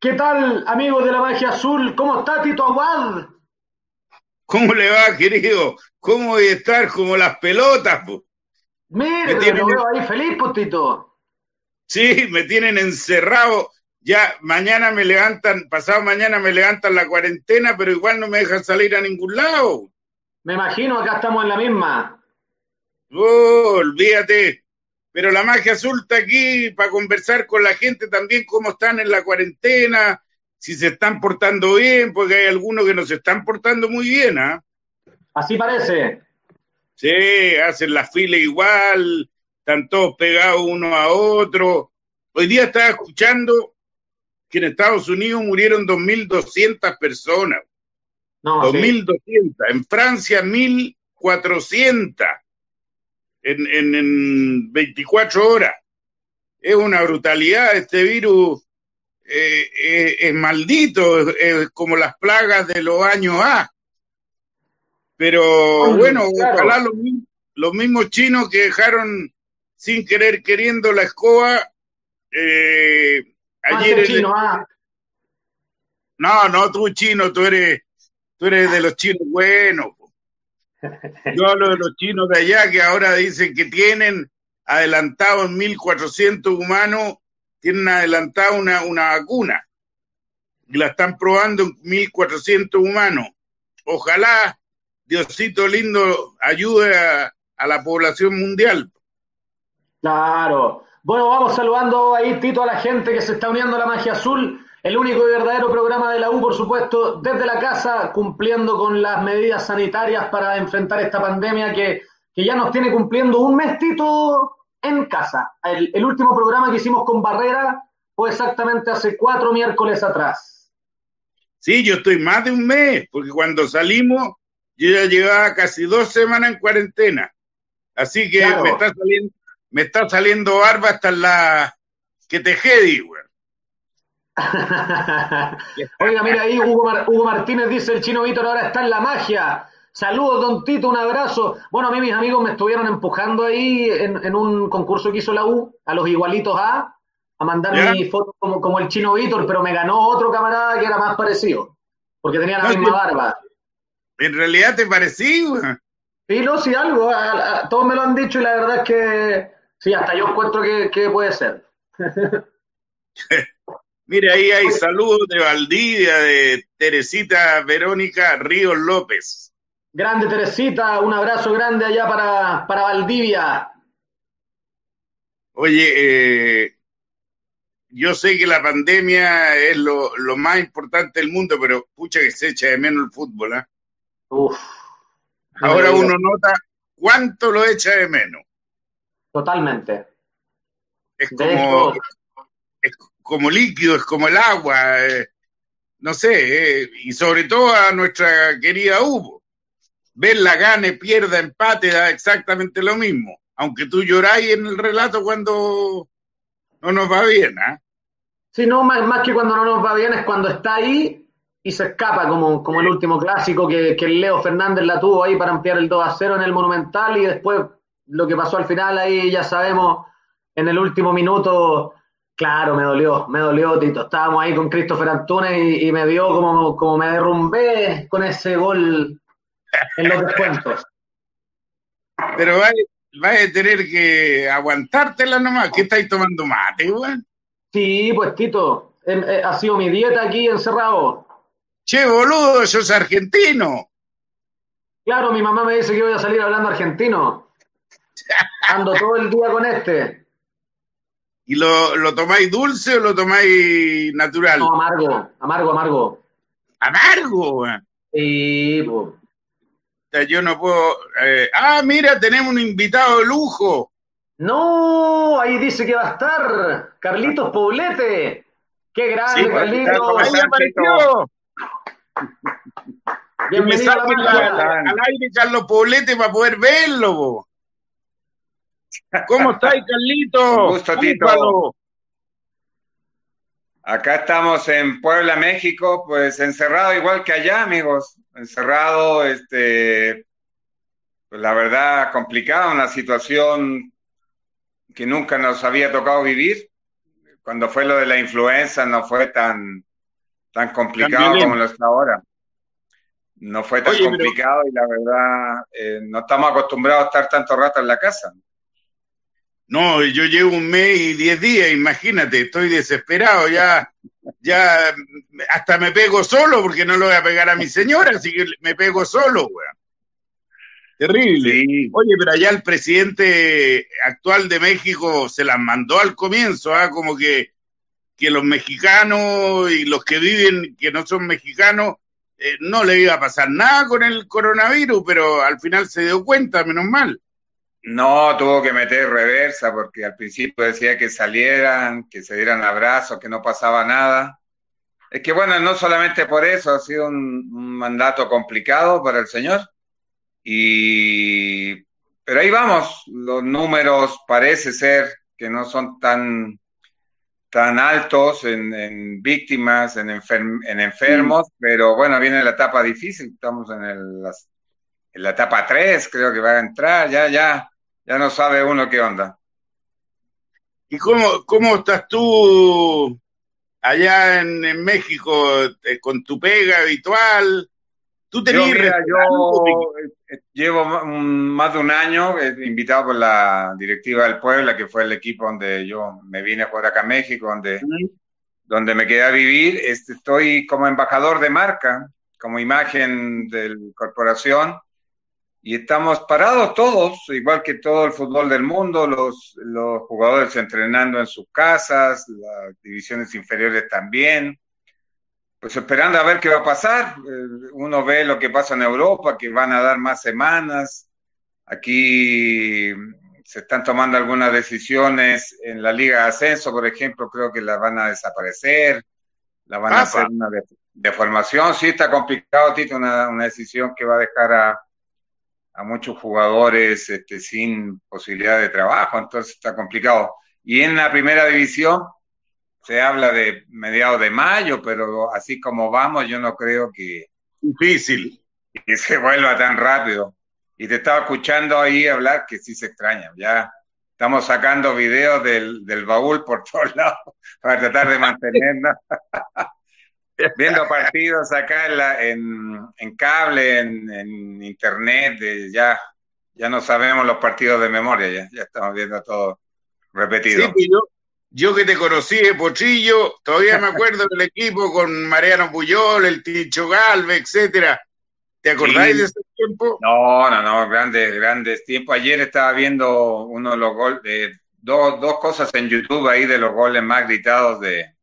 ¿Qué tal, amigos de la magia azul? ¿Cómo está Tito Aguad? ¿Cómo le va, querido? ¿Cómo voy a estar como las pelotas? Po? Mire, me tienen... lo veo ahí feliz, Potito. Sí, me tienen encerrado. Ya mañana me levantan, pasado mañana me levantan la cuarentena, pero igual no me dejan salir a ningún lado. Me imagino, acá estamos en la misma. Oh, olvídate. Pero la magia azul está aquí para conversar con la gente también cómo están en la cuarentena, si se están portando bien, porque hay algunos que no se están portando muy bien, ¿ah? Así parece. Sí, hacen la fila igual, están todos pegados uno a otro. Hoy día estaba escuchando que en Estados Unidos murieron 2.200 personas. No, 2.200. Sí. En Francia, 1.400 en, en, en 24 horas. Es una brutalidad. Este virus eh, eh, es maldito, es como las plagas de los años A. Pero bueno, claro. ojalá los, los, mismos chinos que dejaron sin querer queriendo la escoba eh, ayer. Chino, ah. No, no, tú chino, tú eres, tú eres de los chinos buenos. Yo hablo de los chinos de allá que ahora dicen que tienen adelantado en 1.400 humanos, tienen adelantado una, una vacuna. Y la están probando en 1.400 humanos. Ojalá Diosito lindo ayude a, a la población mundial. Claro. Bueno, vamos saludando ahí, Tito, a la gente que se está uniendo a la magia azul. El único y verdadero programa de la U, por supuesto, desde la casa, cumpliendo con las medidas sanitarias para enfrentar esta pandemia que, que ya nos tiene cumpliendo un mes, Tito, en casa. El, el, último programa que hicimos con Barrera fue exactamente hace cuatro miércoles atrás. Sí, yo estoy más de un mes, porque cuando salimos yo ya llevaba casi dos semanas en cuarentena. Así que claro. me está saliendo, me está saliendo barba hasta la que te jedi, güey. Oiga, mira ahí, Hugo, Mar Hugo, Martínez dice, el chino Víctor ahora está en la magia. Saludos, don Tito, un abrazo. Bueno, a mí mis amigos me estuvieron empujando ahí en, en un concurso que hizo la U, a los igualitos A, a mandar ¿Ya? mi foto como, como el chino Víctor, pero me ganó otro camarada que era más parecido, porque tenía la no, misma barba. En realidad te parecí. Sí, no, sí, algo. A, a, todos me lo han dicho y la verdad es que sí, hasta yo encuentro que, que puede ser. Mire, ahí hay saludos de Valdivia, de Teresita Verónica Ríos López. Grande Teresita, un abrazo grande allá para, para Valdivia. Oye, eh, yo sé que la pandemia es lo, lo, más importante del mundo, pero pucha que se echa de menos el fútbol, ¿eh? Uf, Ahora uno nota cuánto lo echa de menos. Totalmente. Es como, es como líquido, es como el agua, eh, no sé, eh, y sobre todo a nuestra querida Hugo. Verla gane, pierda, empate, da exactamente lo mismo. Aunque tú lloráis en el relato cuando no nos va bien, ¿ah? Sí, no, más, más que cuando no nos va bien es cuando está ahí y se escapa, como, como el último clásico que, que Leo Fernández la tuvo ahí para ampliar el 2 a 0 en el Monumental y después lo que pasó al final ahí ya sabemos en el último minuto Claro, me dolió, me dolió, Tito. Estábamos ahí con Christopher Antunes y, y, me dio como, como me derrumbé con ese gol en los descuentos. Pero vas, a tener que aguantártela nomás. ¿Qué estáis tomando mate, weón? Sí, pues, Tito, eh, eh, ha sido mi dieta aquí encerrado. Che, boludo, sos argentino. Claro, mi mamá me dice que voy a salir hablando argentino. Ando todo el día con este. ¿Y lo, lo tomáis dulce o lo tomáis natural? No, amargo, amargo, amargo. ¿Amargo? Sí, pues. Yo no puedo... Eh, ah, mira, tenemos un invitado de lujo. No, ahí dice que va a estar Carlitos Poblete. ¡Qué grande, sí, Carlitos! ¡Ahí apareció! Bienvenido a la al aire Carlos Poblete para poder verlo. Bo. ¿Cómo estáis, Carlito? Un gusto, Tito. Acá estamos en Puebla, México, pues encerrado igual que allá, amigos. Encerrado, este, pues la verdad, complicado, una situación que nunca nos había tocado vivir. Cuando fue lo de la influenza no fue tan, tan complicado como lo está ahora. No fue tan complicado y la verdad, eh, no estamos acostumbrados a estar tanto rato en la casa. No, yo llevo un mes y diez días, imagínate, estoy desesperado, ya, ya, hasta me pego solo porque no lo voy a pegar a mi señora, así que me pego solo, weón. Terrible. Oye, pero allá el presidente actual de México se las mandó al comienzo, ¿ah? como que, que los mexicanos y los que viven, que no son mexicanos, eh, no le iba a pasar nada con el coronavirus, pero al final se dio cuenta, menos mal. No, tuvo que meter reversa porque al principio decía que salieran, que se dieran abrazos, que no pasaba nada. Es que bueno, no solamente por eso, ha sido un, mandato complicado para el señor. Y, pero ahí vamos, los números parece ser que no son tan, tan altos en, víctimas, en, en enfermos, pero bueno, viene la etapa difícil, estamos en, el, en la etapa 3, creo que va a entrar, ya, ya, ya no sabe uno qué onda. ¿Y cómo, cómo estás tú allá en, México eh, con tu pega habitual? ¿Tú tenías yo, eh, llevo más de un año invitado por la directiva del Puebla, que fue el equipo donde yo me vine por acá a México, donde, donde me quedé a vivir. Este, estoy como embajador de marca, como imagen de la corporación y estamos parados todos, igual que todo el fútbol del mundo, los, los jugadores entrenando en sus casas, las divisiones inferiores también, pues esperando a ver qué va a pasar. Eh, uno ve lo que pasa en Europa, que van a dar más semanas. Aquí se están tomando algunas decisiones en la Liga de Ascenso, por ejemplo, creo que la van a desaparecer, la van a hacer una deformación. Sí, está complicado, Tito, una, una decisión que va a dejar a a muchos jugadores este, sin posibilidad de trabajo, entonces está complicado. Y en la primera división se habla de mediados de mayo, pero así como vamos, yo no creo que... Difícil. Que se vuelva tan rápido. Y te estaba escuchando ahí hablar que sí se extraña. Ya estamos sacando videos del, del baúl por todos lados para tratar de mantenernos. viendo partidos acá en, la, en, cable, en, internet, ya, ya no sabemos los partidos de memoria, ya, ya estamos viendo todo repetido. Sí, yo, yo que te conocí de Pochillo, todavía me acuerdo del equipo con Mariano Puyol, el Ticho Galve, etcétera. ¿Te acordáis de ese tiempo? No, no, no, grandes, grandes tiempos. Ayer estaba viendo uno de los goles, dos, dos cosas en YouTube ahí de los goles más gritados de,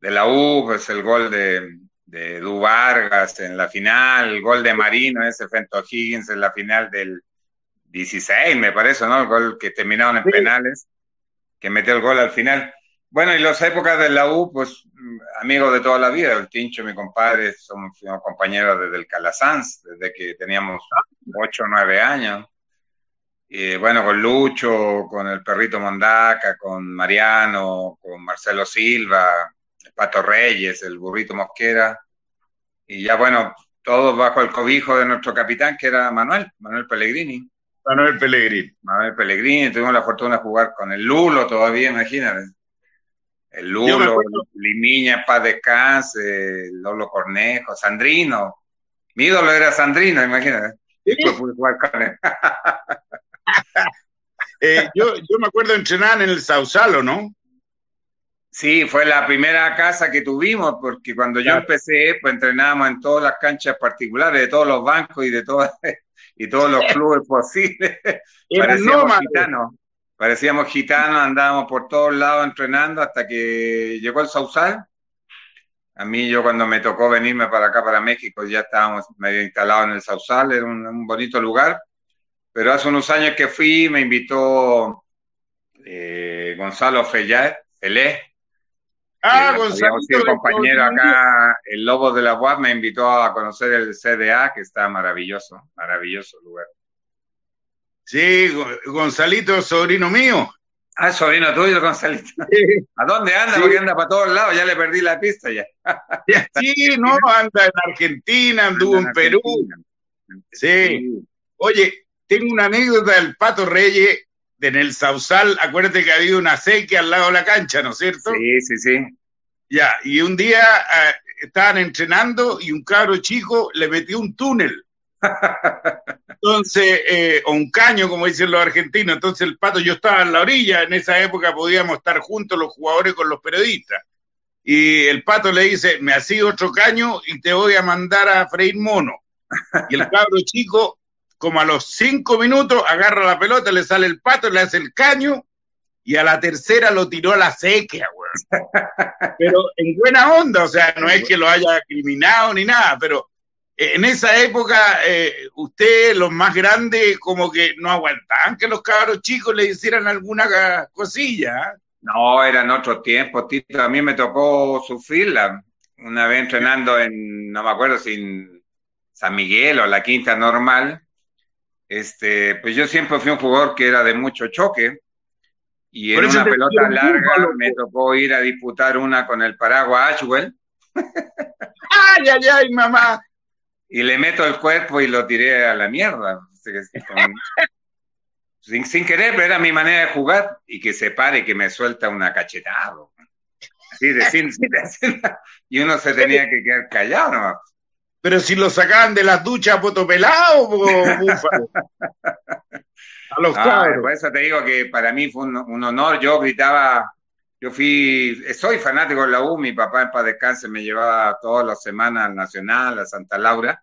de la U, pues el gol de, de Du Vargas en la final, el gol de Marino, ese frente a Higgins en la final del 16, me parece, ¿no? El gol que terminaron en penales, que metió el gol al final. Bueno, y las épocas de la U, pues amigos de toda la vida, el Tincho, mi compadre, somos, compañeros desde el Calasanz, desde que teníamos 8 o 9 años. Y bueno, con Lucho, con el perrito Mondaca, con Mariano, con Marcelo Silva, Pato Reyes, el burrito Mosquera, y ya bueno, todos bajo el cobijo de nuestro capitán, que era Manuel, Manuel Pellegrini. Manuel Pellegrini. Manuel Pellegrini, tuvimos la fortuna de jugar con el Lulo todavía, imagínate. El Lulo, Limiña, Paz Descanse, Lolo Cornejo, Sandrino. Mi ídolo era Sandrino, imagínate. Después pude jugar con él. Eh, yo, yo me acuerdo entrenar en el Sausalo, ¿no? Sí, fue la primera casa que tuvimos, porque cuando yo empecé, pues entrenábamos en todas las canchas particulares de todos los bancos y de todas y todos los clubes posibles. Parecíamos gitanos, parecíamos gitanos, andábamos por todos lados entrenando hasta que llegó el Sausal. A mí, yo cuando me tocó venirme para acá, para México, ya estábamos medio instalados en el Sausal, era un, bonito lugar. Pero hace unos años que fui, me invitó eh, Gonzalo Fellé, Felé, Ah, Gonzalo. el compañero acá, el Lobo de la UAP, me invitó a conocer el CDA, que está maravilloso, maravilloso lugar. Sí, Gonzalito, sobrino mío. Ah, sobrino tuyo, Gonzalito. ¿A dónde anda? Porque anda para todos lados, ya le perdí la pista ya. sí, no, anda en Argentina, anduvo en, Perú. Sí. Oye, tengo una anécdota del Pato Reyes en el Sausal, acuérdate que ha habido una sequía al lado de la cancha, ¿no es cierto? Sí, sí, sí. Ya, y un día eh, estaban entrenando y un cabro chico le metió un túnel. Entonces, eh, o un caño, como dicen los argentinos. Entonces el pato, yo estaba en la orilla, en esa época podíamos estar juntos los jugadores con los periodistas. Y el pato le dice, me hacía otro caño y te voy a mandar a freír mono. Y el cabro chico, como a los cinco minutos, agarra la pelota, le sale el pato, le hace el caño y a la tercera lo tiró a la sequía, güey. Pero en buena onda, o sea, no es que lo haya criminado ni nada, pero en esa época, eh, usted, los más grandes, como que no aguantaban que los cabros chicos le hicieran alguna cosilla. No, eran otros tiempos, Tito. A mí me tocó sufrirla. Una vez entrenando en, no me acuerdo si en San Miguel o la Quinta Normal. Este, pues yo siempre fui un jugador que era de mucho choque. Y en una pelota larga me tocó ir a disputar una con el Paraguay Ashwell. ¡Ay, ay, ay, mamá! y le meto el cuerpo y lo tiré a la mierda. sin, sin, querer, pero era mi manera de jugar y que se pare que me suelta una cachetada. Así de sin, y uno se tenía que quedar callado ¿no? Pero si lo sacaban de las duchas potopelado, búfalo. A los ah, Por eso te digo que para mí fue un, un honor. Yo gritaba yo fui, soy fanático de la U, mi papá en paz descanse me llevaba todas las semanas al Nacional, a Santa Laura,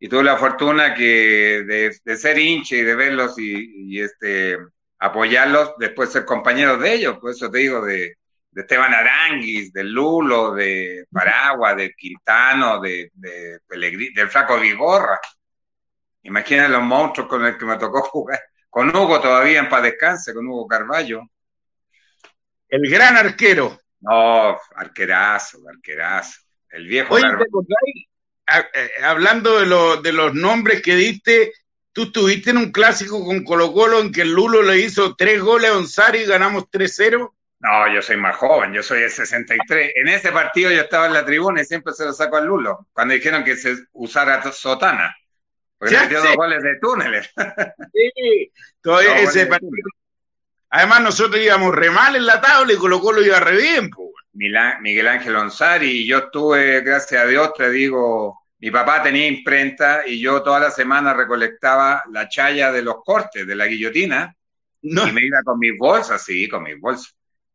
y tuve la fortuna que de, ser hincha y de verlos y, este apoyarlos, después ser compañeros de ellos, por eso te digo, de, Esteban Aranguis, de Lulo, de Paragua, de Quintano, de, de del Flaco Vigorra. Imagina los monstruos con los que me tocó jugar. Con Hugo todavía en paz descanse, con Hugo Carballo el gran arquero. No, arquerazo, arquerazo. El viejo. Oye, eh, hablando de, de los nombres que diste, tú estuviste en un clásico con Colo Colo en que el Lulo le hizo tres goles a Onsari y ganamos 3-0. No, yo soy más joven, yo soy el 63. En ese partido yo estaba en la tribuna y siempre se lo saco al Lulo, cuando dijeron que se usara sotana. Porque metió dos goles de túneles. Sí, todavía ese partido Además, nosotros íbamos re mal en la tabla y Colo Colo iba re bien. Miguel Ángel Onzari, y yo estuve, gracias a Dios, te digo, mi papá tenía imprenta y yo toda la semana recolectaba la chaya de los cortes, de la guillotina, y me iba con mis bolsas, sí, con mis bolsas.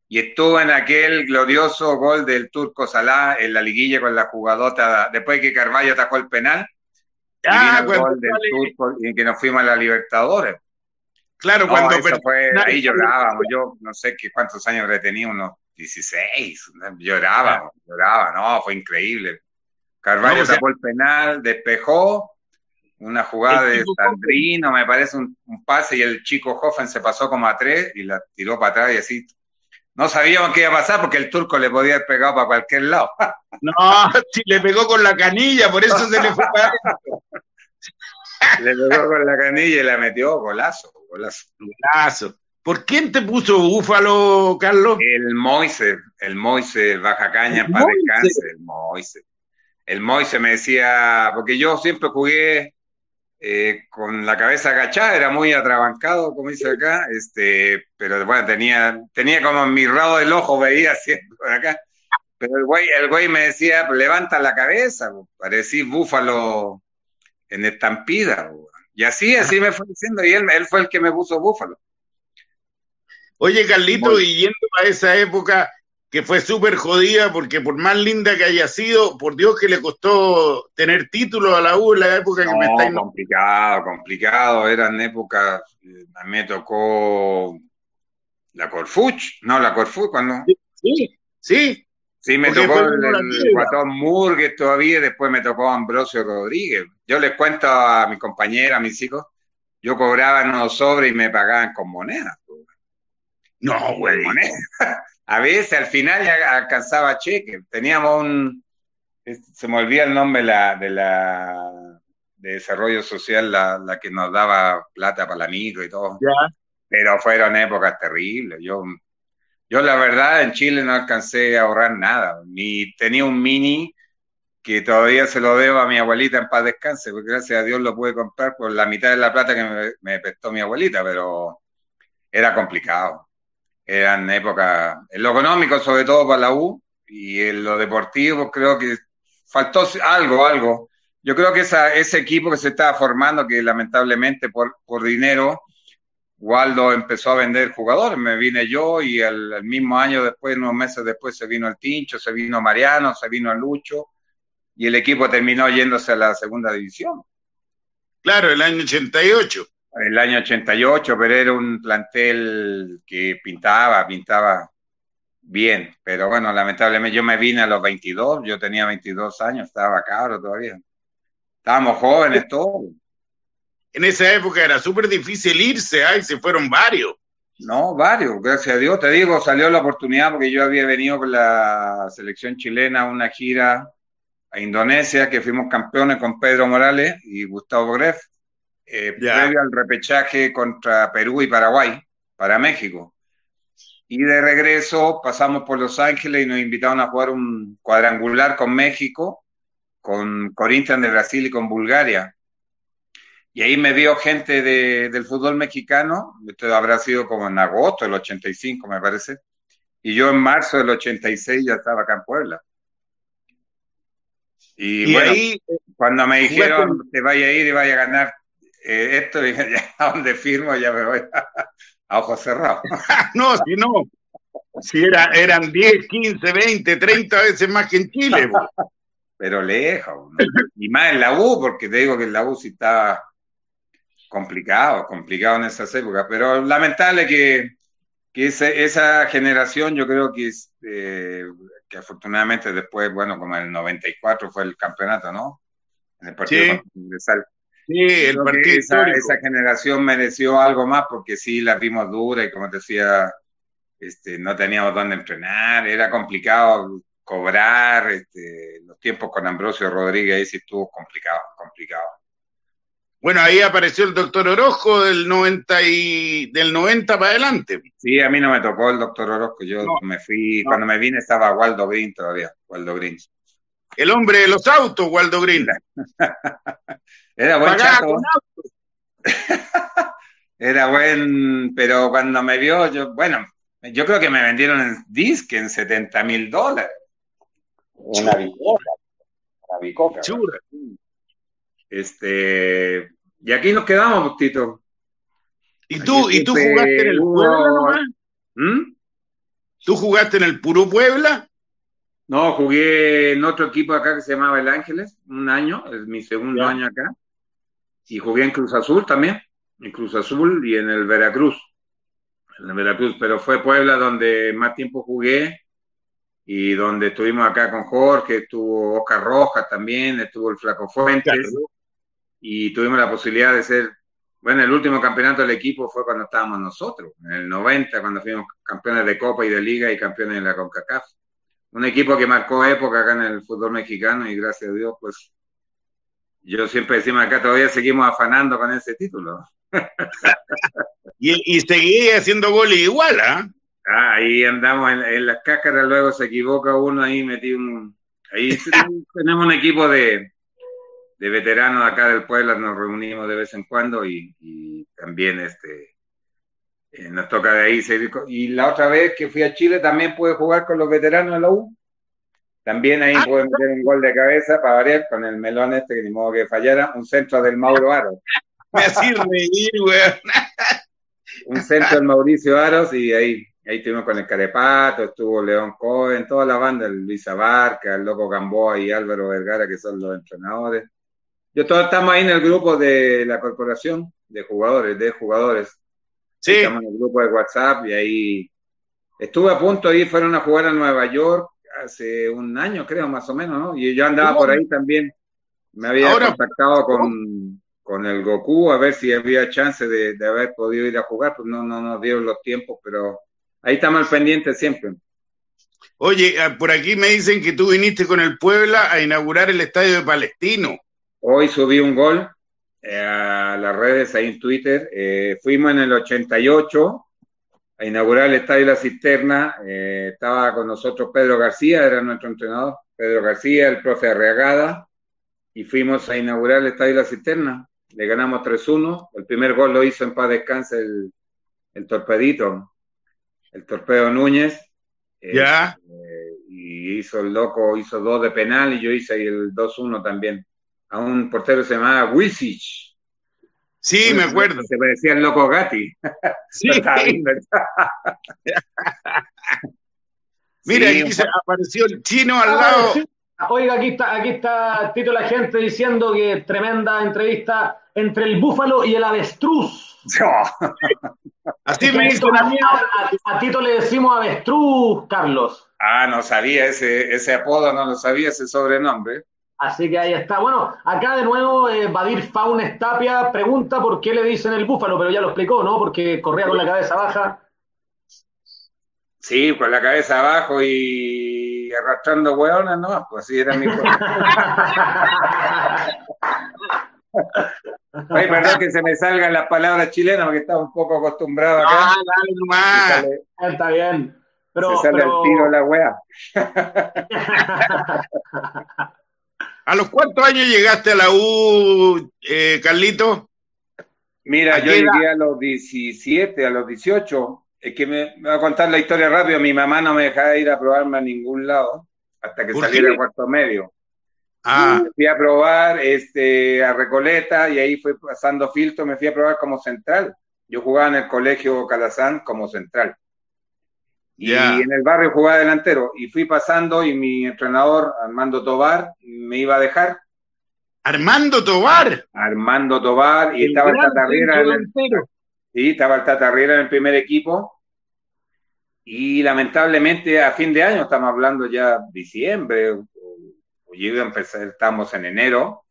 Y estuve en aquel glorioso gol del Turco Salá en la liguilla con la jugadota, después que Carvalho atacó el penal, ah, y el gol del Turco y que nos fuimos a la Libertadores. Claro, cuando fue, ahí llorábamos, yo no sé qué cuántos años tenía, unos 16, llorábamos, lloraba, no, fue increíble. Carvalho sacó el penal, despejó, una jugada de Sandrino, me parece un, pase y el chico Hoffen se pasó como a tres y la tiró para atrás y así. No sabíamos qué iba a pasar porque el turco le podía haber pegado para cualquier lado. No, sí, le pegó con la canilla, por eso se le fue para Le pegó con la canilla y la metió, golazo. Golazo. ¿Por quién te puso Búfalo, Carlos? El Moise, el Moise, Baja Caña, para descanse, el Moise. El Moise me decía, porque yo siempre jugué eh, con la cabeza agachada, era muy atrabancado, como dice acá, este, pero bueno, tenía, tenía como en mi rabo del ojo, veía siempre acá. Pero el güey, el güey me decía, levanta la cabeza, parecís búfalo en estampida. Y así, así me fue diciendo, y él, él fue el que me puso Búfalo. Oye, Carlito, y yendo a esa época que fue súper jodida, porque por más linda que haya sido, por Dios que le costó tener título a la U en la época que me está complicado, complicado, eran épocas, eh, a mí me tocó la Corfuch, no, la Corfuch cuando... Sí, sí, Sí, me tocó el, el Guatón Murgues todavía, después me tocó Ambrosio Rodríguez. Yo les cuento a mi compañera, a mis hijos, yo cobraba en unos sobres y me pagaban con monedas. No, güey. A veces al final ya alcanzaba cheque. Teníamos un, se me olvida el nombre la, de la de desarrollo social, la, la que nos daba plata para la micro y todo. Pero fueron épocas terribles. Yo yo la verdad en Chile no alcancé a ahorrar nada, ni tenía un mini que todavía se lo debo a mi abuelita en paz descanse, porque gracias a Dios lo pude comprar por la mitad de la plata que me, prestó mi abuelita, pero era complicado. Eran épocas, en lo económico sobre todo para la U, y en lo deportivo creo que faltó algo, algo. Yo creo que esa, ese equipo que se estaba formando, que lamentablemente por, por dinero, Waldo empezó a vender jugadores, me vine yo y el, mismo año después, unos meses después, se vino el Tincho, se vino Mariano, se vino el Lucho y el equipo terminó yéndose a la segunda división. Claro, el año 88. El año 88, pero era un plantel que pintaba, pintaba bien, pero bueno, lamentablemente yo me vine a los 22, yo tenía 22 años, estaba cabro todavía. Estábamos jóvenes todos. En esa época era súper difícil irse, ahí se fueron varios. No, varios, gracias a Dios. Te digo, salió la oportunidad porque yo había venido con la selección chilena a una gira a Indonesia, que fuimos campeones con Pedro Morales y Gustavo Greff, eh, previo al repechaje contra Perú y Paraguay, para México. Y de regreso pasamos por Los Ángeles y nos invitaron a jugar un cuadrangular con México, con Corinthians de Brasil y con Bulgaria. Y ahí me vio gente de, del fútbol mexicano, esto habrá sido como en agosto del 85, me parece. Y yo en marzo del 86 ya estaba acá en Puebla. Y, bueno, ahí, cuando me dijeron que vaya a ir y vaya a ganar eh, esto, dije, ya donde firmo ya me voy a, ojos cerrados. no, si no, si era, eran 10, 15, 20, 30 veces más que en Chile. Pero lejos, y más en la U, porque te digo que en la U sí estaba complicado, complicado en esas épocas, pero lamentable que, que esa generación yo creo que es, eh, que afortunadamente después, bueno, como en el 94 fue el campeonato, ¿no? En el partido sí. Sí, el partido esa, esa, generación mereció algo más porque sí la vimos dura y como te decía, este, no teníamos dónde entrenar, era complicado cobrar, este, los tiempos con Ambrosio Rodríguez ahí sí estuvo complicado, complicado. Bueno, ahí apareció el doctor Orozco del 90 y del 90 para adelante. Sí, a mí no me tocó el doctor Orozco, yo me fui, cuando me vine estaba Waldo Green todavía, Waldo Green. El hombre de los autos, Waldo Green. Era buen chato. Era buen, pero cuando me vio, yo, bueno, yo creo que me vendieron en disque en 70 mil dólares. Una bicoca. Una bicoca. Este, y aquí nos quedamos, Tito. ¿Y tú, ¿y tú jugaste en el Puebla nomás? ¿Mm? ¿Tú jugaste en el puro Puebla? No, jugué en otro equipo acá que se llamaba El Ángeles, un año, es mi segundo año acá. Y jugué en Cruz Azul también, en Cruz Azul y en el Veracruz. En el Veracruz, pero fue Puebla donde más tiempo jugué y donde estuvimos acá con Jorge, estuvo Oscar Rojas también, estuvo el Flaco Fuentes y tuvimos la posibilidad de ser, bueno, el último campeonato del equipo fue cuando estábamos nosotros, en el 90, cuando fuimos campeones de Copa y de Liga y campeones de la CONCACAF. Un equipo que marcó época acá en el fútbol mexicano y gracias a Dios, pues yo siempre decimos acá, todavía seguimos afanando con ese título. y, y seguí haciendo goles igual, ¿ah? Ah, ahí andamos en, las cáscaras, luego se equivoca uno, ahí metí un... Ahí tenemos un equipo de, de veteranos acá del pueblo, nos reunimos de vez en cuando y, también este eh, nos toca de ahí seguir. Y la otra vez que fui a Chile también pude jugar con los veteranos de la U. También ahí ah, pude meter un gol de cabeza para variar con el melón este que ni modo que fallara, un centro del Mauro Aros. Me hacía reír, weón. un centro del Mauricio Aros y ahí, ahí estuvimos con el Carepato, estuvo León Cohen, toda la banda, el Luis Abarca, el Loco Gamboa y Álvaro Vergara, que son los entrenadores. Yo todos estamos ahí en el grupo de la corporación de jugadores, de jugadores. Sí. Estamos en el grupo de WhatsApp y ahí estuve a punto de ir, fueron a jugar a Nueva York hace un año, creo, más o menos, ¿no? Y yo andaba por ahí también. Me había contactado con, con, el Goku a ver si había chance de, de, haber podido ir a jugar, pues no, no nos dieron los tiempos, pero ahí estamos al pendiente siempre. Oye, ah, por aquí me dicen que tú viniste con el Puebla a inaugurar el estadio de Palestino. Hoy subí un gol eh, a las redes ahí en Twitter. Eh, fuimos en el 88 a inaugurar el Estadio La Cisterna. Eh, estaba con nosotros Pedro García, era nuestro entrenador. Pedro García, el profe Arreagada. Y fuimos a inaugurar el Estadio La Cisterna. Le ganamos 3-1. El primer gol lo hizo en paz descanse el, el torpedito, el torpedo Núñez. Ya. y y hizo el loco, hizo dos de penal y yo hice el 2-1 también. A un portero se llamaba Wisich. Sí, me acuerdo. Se parecía el loco Gatti. Sí. Mira, aquí se apareció el chino al Ah, lado. sí. Oiga, aquí está, aquí está Tito la gente diciendo que tremenda entrevista entre el búfalo y el avestruz. Así Que me hizo una a- a Tito le decimos avestruz, Carlos. ah, no sabía ese, ese apodo, no lo sabía, ese sobrenombre. Así que ahí está. Bueno, acá de nuevo eh, Badir Faunes Tapia pregunta por qué le dicen el búfalo, pero ya lo explicó, ¿no? Porque corría con la cabeza baja. Sí, con la cabeza abajo y arrastrando hueonas, no, pues así era mi. Ay, perdón que se me salgan las palabras chilenas porque estaba un poco acostumbrado acá. Ah, sale, Está bien. Pero, se sale pero- al tiro la wea. ¿A los cuántos años llegaste a la U, eh, Carlito? Mira, ¿A yo edad? llegué a los 17, a los 18. Es que me, me voy a contar la historia rápido. Mi mamá no me dejaba ir a probarme a ningún lado hasta que ¿Por saliera el cuarto medio. Ah, Me fui a probar este, a Recoleta y ahí fue pasando filtro, me fui a probar como central. Yo jugaba en el colegio Calazán como central. Y Ya. en el barrio jugaba delantero. Y fui pasando y mi entrenador, Armando Tobar, me iba a dejar. Armando Tobar. Armando Tobar y el estaba el gran Tata Riera en el, delantero. Sí, estaba el Tata Riera en el primer equipo. Y lamentablemente a fin de año, estamos hablando ya diciembre, o, o yo iba a empezar, estamos en enero.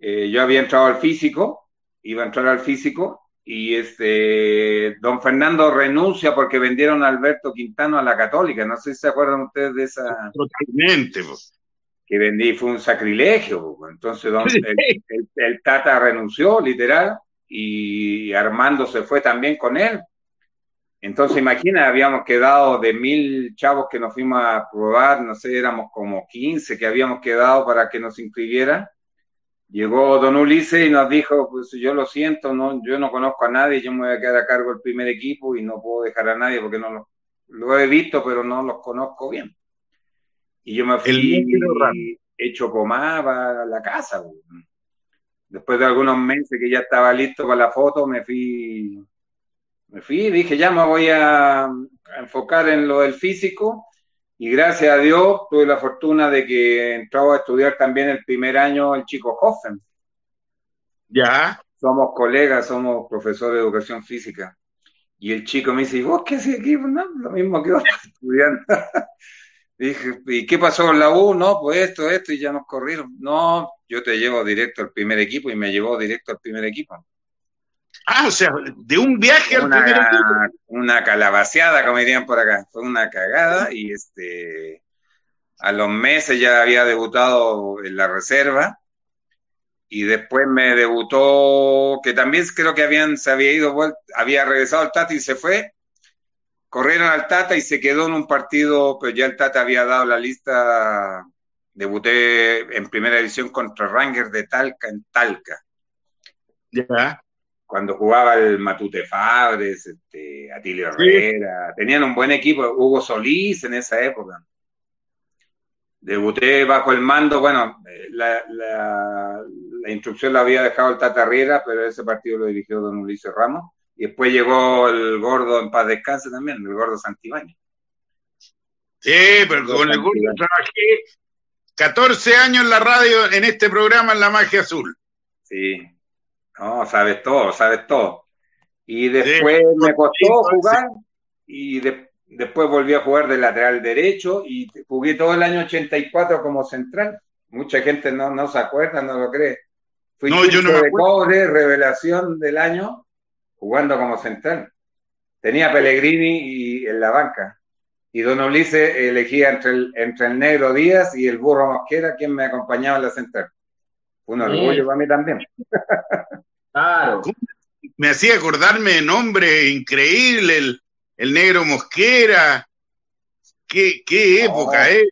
eh, yo había entrado al físico, iba a entrar al físico, y este don Fernando renuncia porque vendieron a Alberto Quintano a la Católica. No sé si se acuerdan ustedes de esa Totalmente. po. que vendí, fue un sacrilegio. po. Entonces don- el, el- el Tata renunció, literal, y Armando se fue también con él. Entonces, imagina, habíamos quedado de mil chavos que nos fuimos a probar, no sé, éramos como 15 que habíamos quedado para que nos inscribieran. Llegó don Ulises y nos dijo, pues yo lo siento, no, yo no conozco a nadie, yo me voy a quedar a cargo del primer equipo y no puedo dejar a nadie porque no lo, lo he visto, pero no los conozco bien. Y yo me fui hecho pomada para la casa. Después de algunos meses que ya estaba listo para la foto, me fui, me fui y dije, ya me voy a enfocar en lo del físico. Y gracias a Dios tuve la fortuna de que entró a estudiar también el primer año el chico Hoffen. Ya. Somos colegas, somos profesores de educación física. Y el chico me dice, ¿y vos qué haces aquí? No, lo mismo que vos estudiando. Dije, ¿y qué pasó con la U? No, pues esto, esto, y ya nos corrieron. No, yo te llevo directo al primer equipo y me llevó directo al primer equipo. Ah, o sea, de un viaje al Una, primer equipo. una calabaceada, como dirían por acá. Fue una cagada y este a los meses ya había debutado en la reserva y después me debutó, que también creo que habían, se había ido, había regresado el Tata y se fue. Corrieron al Tata y se quedó en un partido, pero ya el Tata había dado la lista. Debuté en primera división contra Rangers de Talca en Talca Ya. Cuando jugaba el Matute Fabres, este, Atilio Sí. Herrera, tenían un buen equipo, Hugo Solís en esa época. Debuté bajo el mando, bueno, eh, la, la, la instrucción la había dejado el Tata Riera, pero ese partido lo dirigió don Ulises Ramos. Y después llegó el gordo en paz descanse también, el gordo Santibáñez. Sí, pero con el gordo trabajé 14 años en la radio en este programa en La Magia Azul. Sí, no, sabes todo, sabes todo. Y después Sí. me costó Sí, jugar y de- después volví a jugar de lateral derecho y jugué todo el año 84 como central. Mucha gente no, no se acuerda, no lo cree. Fui No, yo no de cobre, revelación del año, jugando como central. Tenía Pellegrini y en la banca. Y Don Ulises elegía entre el, entre el negro Díaz y el burro Mosquera, quien me acompañaba en la central. Fue un Sí. orgullo para mí también. Claro. Me hacía acordarme de nombre increíble, el, el negro Mosquera. Qué, qué época, ¿eh?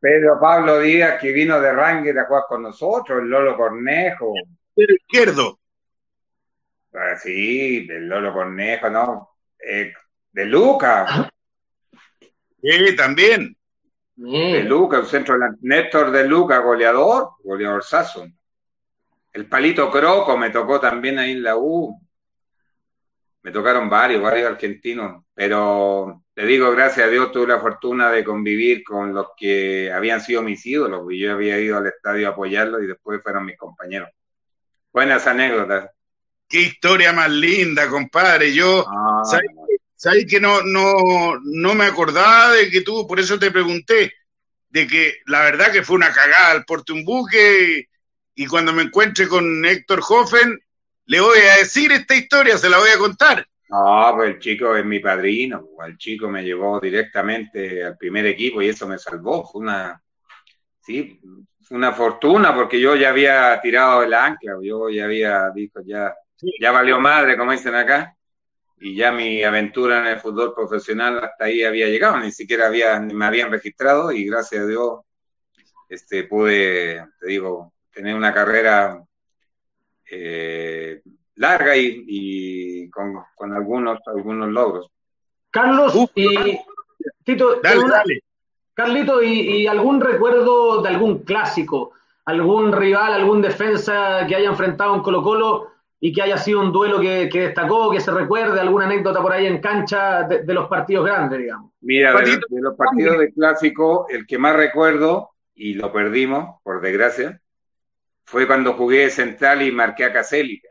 Pedro Pablo Díaz, que vino de Ranger a jugar con nosotros, el Lolo Cornejo. Pero izquierdo. Ah, sí, el Lolo Cornejo, ¿no? Eh, de Luca. Sí, también. De Luca, un centro de Néstor de Luca, goleador, goleador Sasso. El palito Croco me tocó también ahí en la U. Me tocaron varios, varios argentinos, pero te digo, gracias a Dios tuve la fortuna de convivir con los que habían sido mis ídolos, y yo había ido al estadio a apoyarlos y después fueron mis compañeros. Buenas anécdotas. Qué historia más linda, compadre. Yo, ah, ¿sabes, que no, no, no me acordaba de que tú, por eso te pregunté, de que la verdad que fue una cagada al porte un buque y, cuando me encuentre con Héctor Hoffen, le voy a decir esta historia, se la voy a contar. No, pues el chico es mi padrino, el chico me llevó directamente al primer equipo y eso me salvó. Fue una, sí, una fortuna porque yo ya había tirado el ancla, yo ya había dicho, ya, ya valió madre, como dicen acá, y ya mi aventura en el fútbol profesional hasta ahí había llegado, ni siquiera había, me habían registrado y gracias a Dios este, pude, te digo, tener una carrera eh, larga y, con, algunos, algunos logros. Carlos y Tito, dale, dale. Carlito, ¿y, algún recuerdo de algún clásico, algún rival, algún defensa que haya enfrentado en Colo Colo y que haya sido un duelo que, destacó, que se recuerde, alguna anécdota por ahí en cancha de, los partidos grandes, digamos? Mira, de, los partidos de clásico, el que más recuerdo, y lo perdimos, por desgracia, fue cuando jugué central y marqué a Caselli.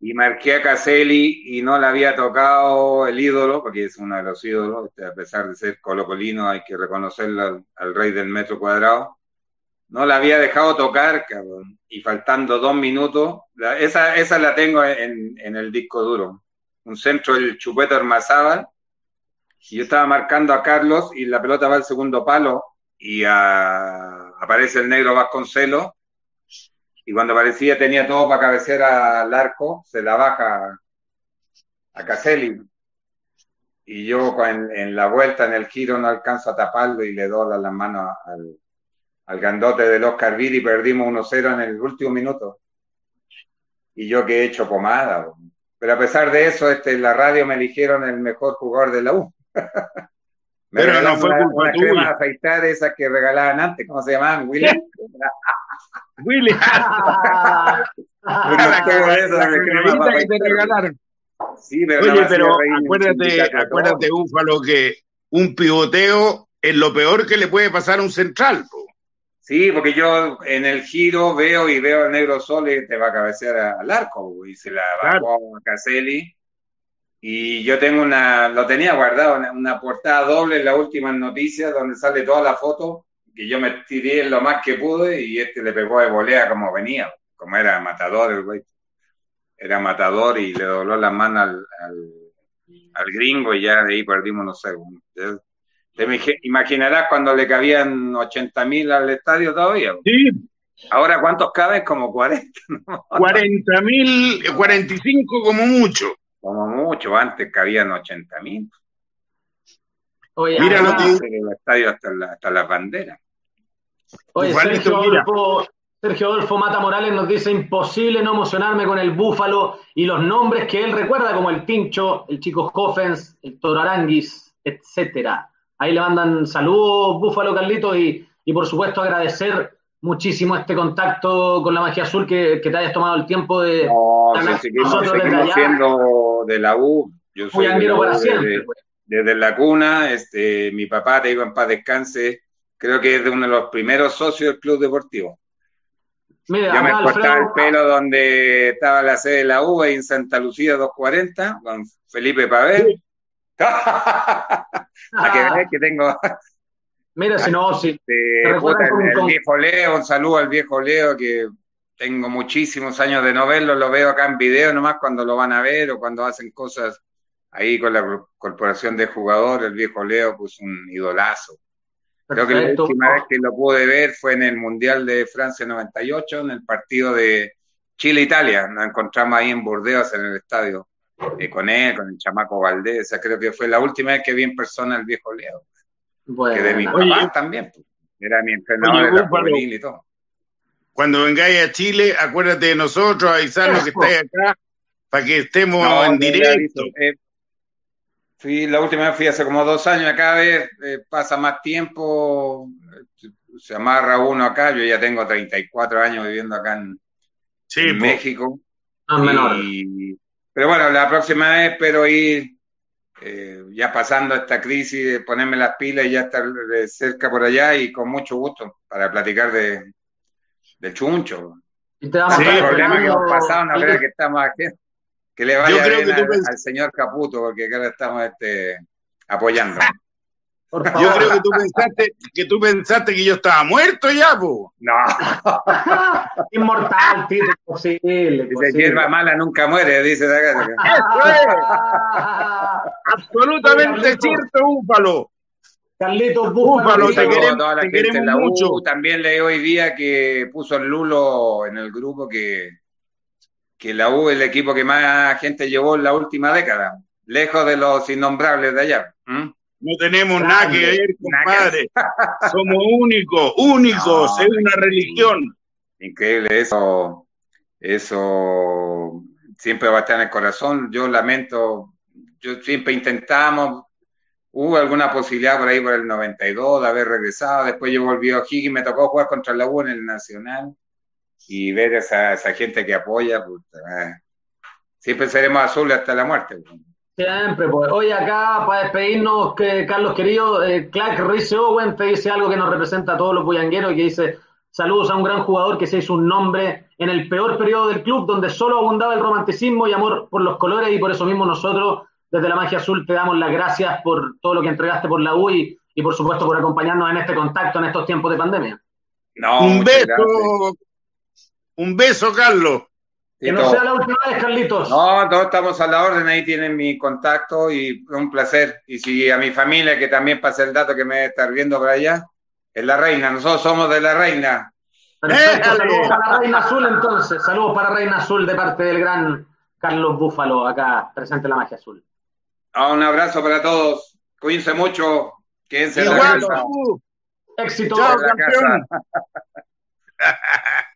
Y marqué a Caselli y no le había tocado el ídolo, porque es uno de los ídolos, a pesar de ser colocolino, hay que reconocerlo al, rey del metro cuadrado. No la había dejado tocar, cabrón. Y faltando dos minutos, esa, esa la tengo en, el disco duro. Un centro del Chupeto Armazábal. Y yo estaba marcando a Carlos y la pelota va al segundo palo y aparece el negro Vasconcelos y cuando parecía tenía todo para cabecear al arco, se la baja a Caselli. Y yo en, la vuelta, en el giro, no alcanzo a taparlo y le doy las manos al, al gandote del Oscar Viri perdimos 1-0 en el último minuto. Y yo que he hecho pomada. Pero a pesar de eso, este, en la radio me eligieron el mejor jugador de la U. Pero no fue culpa una, crema de afeitar esas que regalaban antes, ¿cómo se llamaban? Willy. Willy. que te regalaron. Sí, pero Oye, pero acuérdate, acuérdate, Búfalo, que un pivoteo es lo peor que le puede pasar a un central. Sí, porque yo en el giro veo y veo al negro Sol y te va a cabecear al arco, y se la bajó a Caselli y yo tengo una, lo tenía guardado, una, portada doble en las últimas noticias donde sale toda la foto, que yo me tiré lo más que pude y este le pegó de volea como venía, como era matador el güey. Era matador y le dobló la mano al, al, gringo y ya de ahí perdimos los segundos. Te imaginarás cuando le cabían 80 mil al estadio todavía. Sí. Ahora, ¿cuántos caben? Como 40. 40 mil, 45 como mucho como mucho, antes cabían 80 mil. Mira lo que el estadio hasta la, hasta la bandera. Oye, Sergio Adolfo, Sergio Adolfo Mata Morales nos dice imposible no emocionarme con el búfalo y los nombres que él recuerda, como el Tincho, el Chico Coffens, el Toro Aranguis, etcétera. Ahí le mandan saludos, Búfalo Carlitos, y, y por supuesto agradecer muchísimo este contacto con la magia azul que, te hayas tomado el tiempo de no, seguimos, siendo de la U. Yo soy pues. desde, la cuna este mi papá te digo en paz descanse creo que es de uno de los primeros socios del club deportivo. Mira, yo me cortaba el pelo donde estaba la sede de la U en Santa Lucía 240 con Felipe Pavel a que veas que tengo Mira, si no, si. el, viejo Leo, un saludo al viejo Leo, que tengo muchísimos años de no verlo, lo veo acá en video nomás cuando lo van a ver o cuando hacen cosas ahí con la corporación de jugadores, el viejo Leo, pues un idolazo. Creo que la última vez que lo pude ver fue en el Mundial de Francia 98, en el partido de Chile-Italia. Nos encontramos ahí en Burdeos, en el estadio, eh, con él, con el chamaco Valdés. O sea, creo que fue la última vez que vi en persona al viejo Leo que de mi papá también. Pues. Era mi entrenador de la juvenil y todo. Cuando vengáis a Chile, acuérdate de nosotros, avisarnos que estáis acá para que estemos en directo. Eh, Fui, la última vez fui hace como dos años, cada vez eh, pasa más tiempo, se amarra uno acá, yo ya tengo 34 años viviendo acá en, México. Pero bueno, la próxima vez espero ir eh, ya pasando esta crisis, ponerme las pilas y ya estar cerca por allá y con mucho gusto para platicar de, del chuncho. Y te sí, el problema que hemos pasado, no creo que estamos aquí. Que le vaya bien al, señor Caputo, porque acá le estamos este, apoyando. Yo creo que tú pensaste que tú pensaste que yo estaba muerto ya, po. No. Inmortal, tío, imposible. Dice hierba mala nunca muere, dice Eso Absolutamente cierto, Búfalo. Carlitos Búfalo, te queremos, toda la gente en la mucho. También leí hoy día que puso el Lulo en el grupo que, que la U es el equipo que más gente llevó en la última década, lejos de los innombrables de allá. No tenemos nada que ver, compadre. Somos únicos, únicos, es una religión. Increíble, eso, eso siempre va a estar en el corazón. Yo lamento, yo siempre intentamos, hubo alguna posibilidad por ahí por el 92 de haber regresado, después yo volví a Higgins, me tocó jugar contra la U en el Nacional y ver a esa, esa gente que apoya, siempre seremos azules hasta la muerte. Siempre, pues. Hoy acá, para despedirnos, que, Carlos querido, eh, Clark Rice Owen te dice algo que nos representa a todos los bullangueros y que dice, saludos a un gran jugador que se hizo un nombre en el peor periodo del club, donde solo abundaba el romanticismo y amor por los colores y por eso mismo nosotros, desde la Magia Azul, te damos las gracias por todo lo que entregaste por la U y, por supuesto por acompañarnos en este contacto en estos tiempos de pandemia. un beso, un beso, Carlos. Que no sea la última vez, Carlitos. No, todos estamos a la orden, ahí tienen mi contacto y un placer. Y si a mi familia, que también pase el dato que me debe estar viendo por allá, es la reina, nosotros somos de la reina. saludos para Reina Azul entonces, saludos para Reina Azul de parte del gran Carlos Búfalo, acá presente en la magia azul. Ah, un abrazo para todos, cuídense mucho, quédense en la casa. Éxito. Chao, campeón.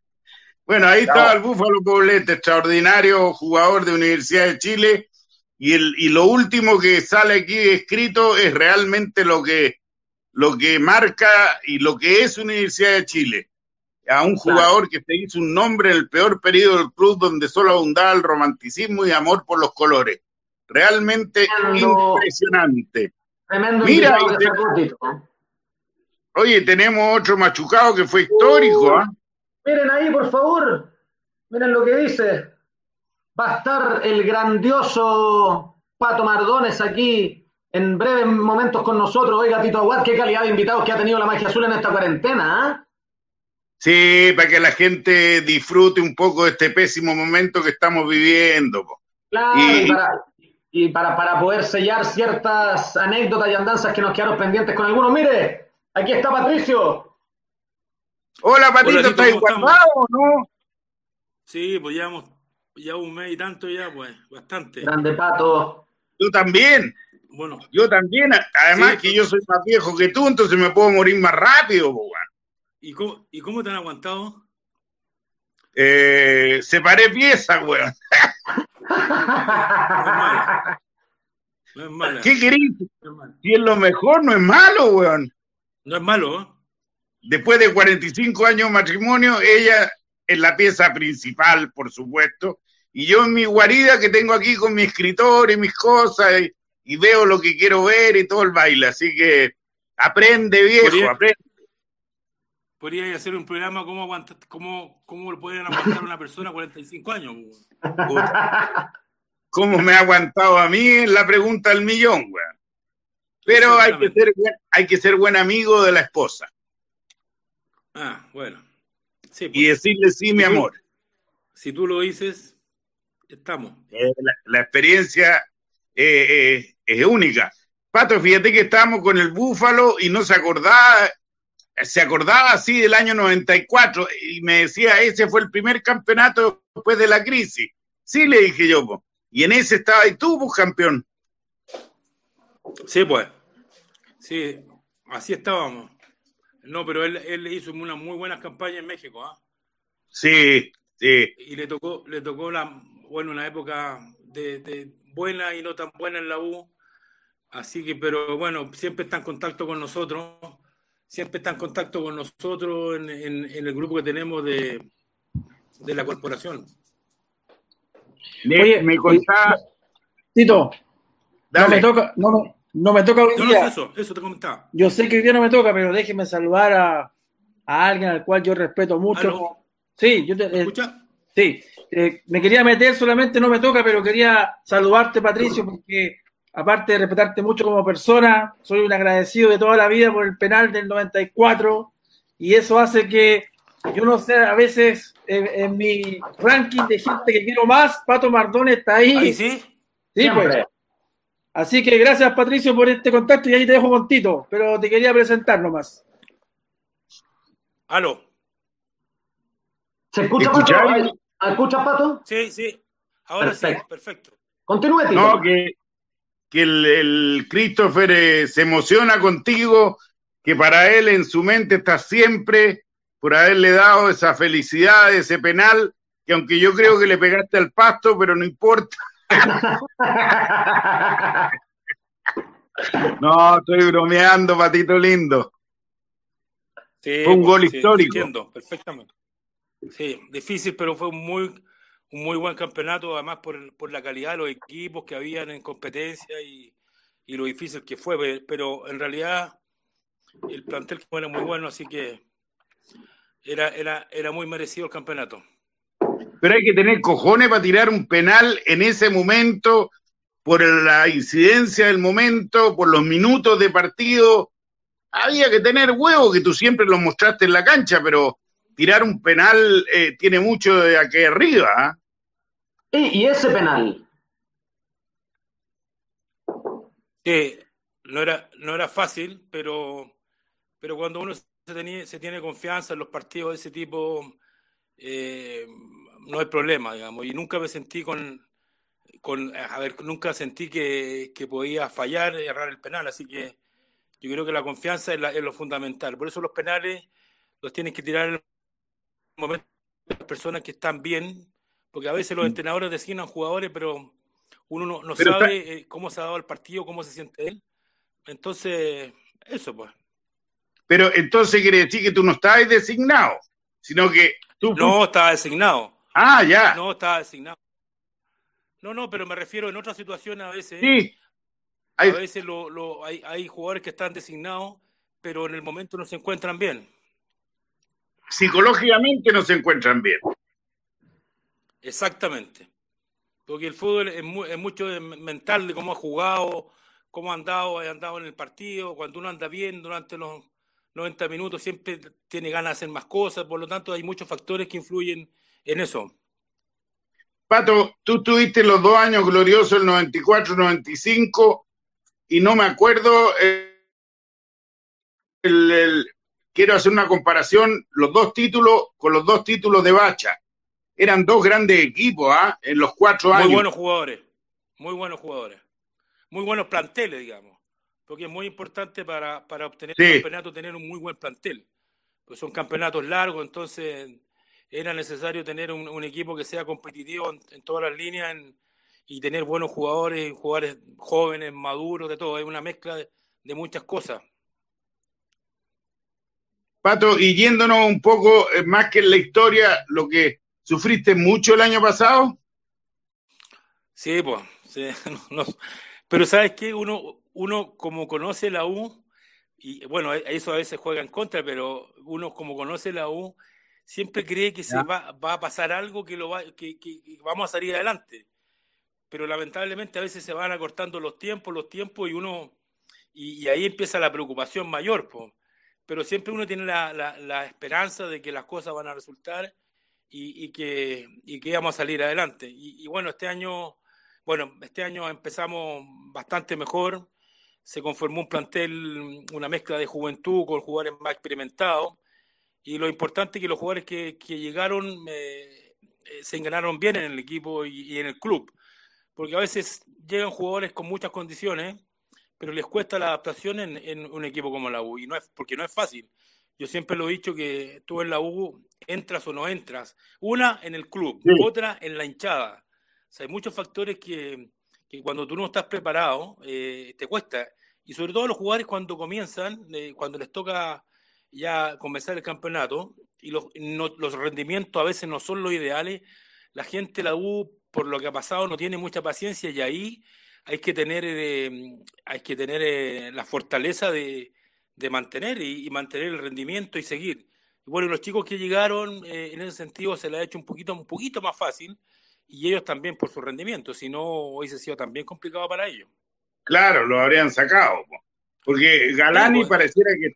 Bueno, ahí está el Búfalo Poblete, extraordinario jugador de Universidad de Chile. Y, el, y lo último que sale aquí escrito es realmente lo que, lo que marca y lo que es Universidad de Chile. A un jugador que se hizo un nombre en el peor periodo del club donde solo abundaba el romanticismo y amor por los colores. Realmente impresionante. Mira, oye, tenemos otro machucado que fue histórico. ¿ah? Miren ahí, por favor. Miren lo que dice. Va a estar el grandioso Pato Mardones aquí en breves momentos con nosotros. Oiga, Tito Aguad, qué calidad de invitados que ha tenido la magia azul en esta cuarentena, ¿ah? Sí, para que la gente disfrute un poco de este pésimo momento que estamos viviendo. Claro, y, para, para, poder sellar ciertas anécdotas y andanzas que nos quedaron pendientes con algunos. Mire, aquí está Patricio. Hola, Patito, ¿estás guardado o no? Sí, pues llevamos ya un mes y tanto ya, pues, bastante. Grande Pato. Yo también. Bueno. Yo también, además que yo soy más viejo que tú, entonces me puedo morir más rápido, pues, ¿Y cómo, ¿Y cómo te han aguantado? Eh, separé piezas, weón. No es malo. ¿Qué querés? si es lo mejor, no es malo, weón. No es malo, ¿eh? Después de 45 años de matrimonio, ella es la pieza principal, por supuesto, y yo en mi guarida que tengo aquí con mi escritor y mis cosas, y, veo lo que quiero ver y todo el baile, así que aprende viejo, ¿Podría, aprende. Podría hacer un programa cómo, aguanta, cómo, cómo lo pueden aguantar una persona a 45 años. ¿Cómo me ha aguantado a mí? Es la pregunta del millón, güey. Pero hay que, ser, hay que ser buen amigo de la esposa. Ah, bueno. y pues. decirle sí, mi amor. Si tú lo dices, estamos. Eh, la, experiencia eh, eh, es única. Pato, fíjate que estábamos con el Búfalo y no se acordaba, se acordaba así del año 94 y me decía, ese fue el primer campeonato después de la crisis. Sí, le dije yo, y en ese estaba y tú, pues, campeón. Sí, pues. Sí, así estábamos. No, pero él, él hizo una muy buena campaña en México, ¿ah? Sí, sí. Y le tocó, le tocó la, bueno, una época de, buena y no tan buena en la U, Así que, pero bueno, siempre está en contacto con nosotros, siempre está en contacto con nosotros en, el grupo que tenemos de, de la corporación. Oye, me contaba. Tito, no me toca, no, no me toca hoy día. eso, eso te comentaba. Yo sé que hoy día no me toca, pero déjeme saludar a, a alguien al cual yo respeto mucho. Sí, yo te, ¿Me escucha? Sí, eh, me quería meter solamente, no me toca, pero quería saludarte, Patricio, porque aparte de respetarte mucho como persona, soy un agradecido de toda la vida por el penal del 94 y eso hace que yo no sé, a veces en, mi ranking de gente que quiero más, Pato Mardón está ahí. ¿Ahí sí? Sí, pues. Así que gracias, Patricio, por este contacto y ahí te dejo con Tito, pero te quería presentar nomás. Aló. ¿Se escucha, Pato? ¿Escucha, Pato? Sí, sí. Ahora sí, perfecto. Continúe, Tito. No, que, que el, Christopher eh, se emociona contigo, que para él en su mente está siempre por haberle dado esa felicidad, ese penal, que aunque yo creo que le pegaste al pasto, pero no importa. no, estoy bromeando, patito lindo. fue un gol histórico. Entiendo, perfectamente. Sí, difícil, pero fue muy, un muy buen campeonato, además por, por la calidad de los equipos que habían en competencia y, y lo difícil que fue, pero en realidad el plantel era muy bueno, así que era, era, era muy merecido el campeonato. Pero hay que tener cojones para tirar un penal en ese momento, por la incidencia del momento, por los minutos de partido. Había que tener huevo, que tú siempre lo mostraste en la cancha, pero tirar un penal eh, tiene mucho de aquí arriba. ¿ah? ¿Y, ese penal? Sí, no era, no era fácil, pero, pero cuando uno se, se tiene confianza en los partidos de ese tipo, eh, no hay problema, digamos. Y nunca me sentí con, con a ver, nunca sentí que, que podía fallar, errar el penal, así que yo creo que la confianza es, es lo fundamental. Por eso los penales los tienes que tirar en momento las personas que están bien, porque a veces los entrenadores designan jugadores, pero uno no, sabe eh, cómo se ha dado el partido, cómo se siente él. Entonces, eso pues. Pero entonces quiere decir que tú no estás designado, sino que tú... No, estaba designado. Ah, ya. No, estaba designado. No, no, pero me refiero en otras situaciones a veces. Sí. A veces lo, lo, hay, hay jugadores que están designados, pero en el momento no se encuentran bien psicológicamente no se encuentran bien. Exactamente. Porque el fútbol es, mucho mental de cómo ha jugado, cómo ha andado, ha andado en el partido. Cuando uno anda bien durante los 90 minutos, siempre tiene ganas de hacer más cosas. Por lo tanto, hay muchos factores que influyen en eso. Pato, tú tuviste los dos años gloriosos, el 94-95, y no me acuerdo eh, el, quiero hacer una comparación, los dos títulos con los dos títulos de Bacha. Eran dos grandes equipos ¿ah? en los cuatro años. Muy buenos jugadores, muy buenos jugadores, muy buenos planteles, digamos, porque es muy importante para, obtener un campeonato tener un muy buen plantel. Son campeonatos largos, entonces era necesario tener un, equipo que sea competitivo en, todas las líneas y tener buenos jugadores, jugadores jóvenes, maduros, de todo. Hay una mezcla de muchas cosas. Pato, y yéndonos un poco eh, más que en la historia, lo que sufriste mucho el año pasado. Sí, pues, pero sabes que uno, uno como conoce la U, y bueno, eso a veces juega en contra, pero uno como conoce la U, siempre cree que se va, va, a pasar algo que, lo va, que, vamos a salir adelante. Pero lamentablemente a veces se van acortando los tiempos, los tiempos, y uno, y, y ahí empieza la preocupación mayor, pues pero siempre uno tiene la, la, esperanza de que las cosas van a resultar y, y, que, y que vamos a salir adelante. Y, bueno, este año, bueno, este año empezamos bastante mejor, se conformó un plantel, una mezcla de juventud con jugadores más experimentados, y lo importante es que los jugadores que, que llegaron eh, eh, se enganaron bien en el equipo y, y en el club, porque a veces llegan jugadores con muchas condiciones, pero les cuesta la adaptación en, un equipo como la U, y no es, porque no es fácil. Yo siempre lo he dicho que tú en la U entras o no entras. Una en el club, otra en la hinchada. O sea, hay muchos factores que, que cuando tú no estás preparado, eh, te cuesta. Y sobre todo los jugadores cuando comienzan, eh, cuando les toca ya comenzar el campeonato, y los, los rendimientos a veces no son los ideales, la gente, la U, por lo que ha pasado, no tiene mucha paciencia y ahí hay que tener, eh, hay que tener la fortaleza de, de mantener y, mantener el rendimiento y seguir. bueno, los chicos que llegaron en ese sentido se les ha hecho un poquito, un poquito más fácil y ellos también por su rendimiento, si no hubiese sido también complicado para ellos. Claro, lo habrían sacado, porque Galani pues. pareciera que,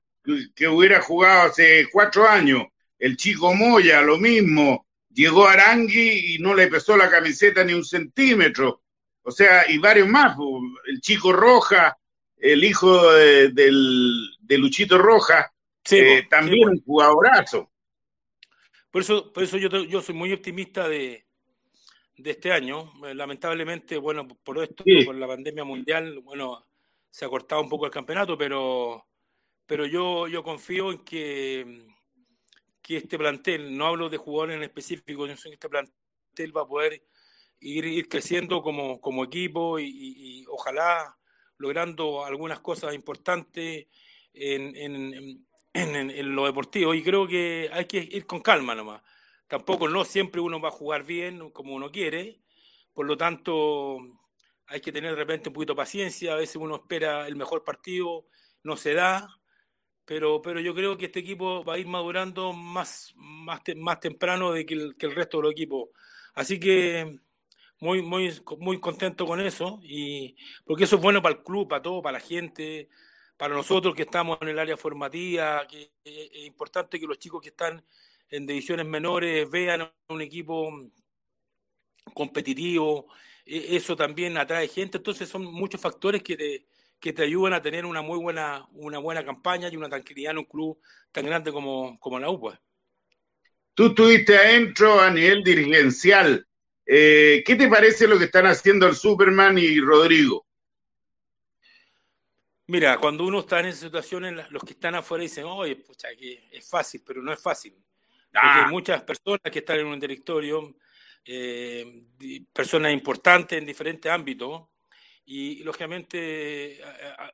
que, hubiera jugado hace cuatro años, el chico Moya lo mismo, llegó Arangui y no le pesó la camiseta ni un centímetro, o sea, y varios más, el chico Roja, el hijo de, del, de Luchito Roja, eh, también un jugadorazo. Por eso, por eso yo, yo soy muy optimista de, de este año. Eh, lamentablemente, bueno, por esto, por la pandemia mundial, bueno, se ha cortado un poco el campeonato, pero, pero yo, yo confío en que, que este plantel, no hablo de jugadores en específico, este plantel va a poder ir, ir creciendo como, como equipo y, ojalá logrando algunas cosas importantes en, en, en, en, lo deportivo. Y creo que hay que ir con calma nomás. Tampoco no siempre uno va a jugar bien como uno quiere, por lo tanto hay que tener de repente un poquito de paciencia, a veces uno espera el mejor partido, no se da, pero, pero yo creo que este equipo va a ir madurando más, más, más temprano de que el, resto de los equipos. Así que muy, muy, muy contento con eso, y porque eso es bueno para el club, para todo, para la gente, para nosotros que estamos en el área formativa, que es importante que los chicos que están en divisiones menores vean un equipo competitivo, e, eso también atrae gente, entonces son muchos factores que te, que te ayudan a tener una muy buena, una buena campaña y una tranquilidad en un club tan grande como, como la UPA. Tú estuviste adentro a nivel dirigencial. Eh, ¿Qué te parece lo que están haciendo el Superman y Rodrigo? Mira, cuando uno está en esas situaciones, los que están afuera dicen, oye, pucha, que es fácil, pero no es fácil. Porque hay ah. muchas personas que están en un directorio, eh, personas importantes en diferentes ámbitos, y, lógicamente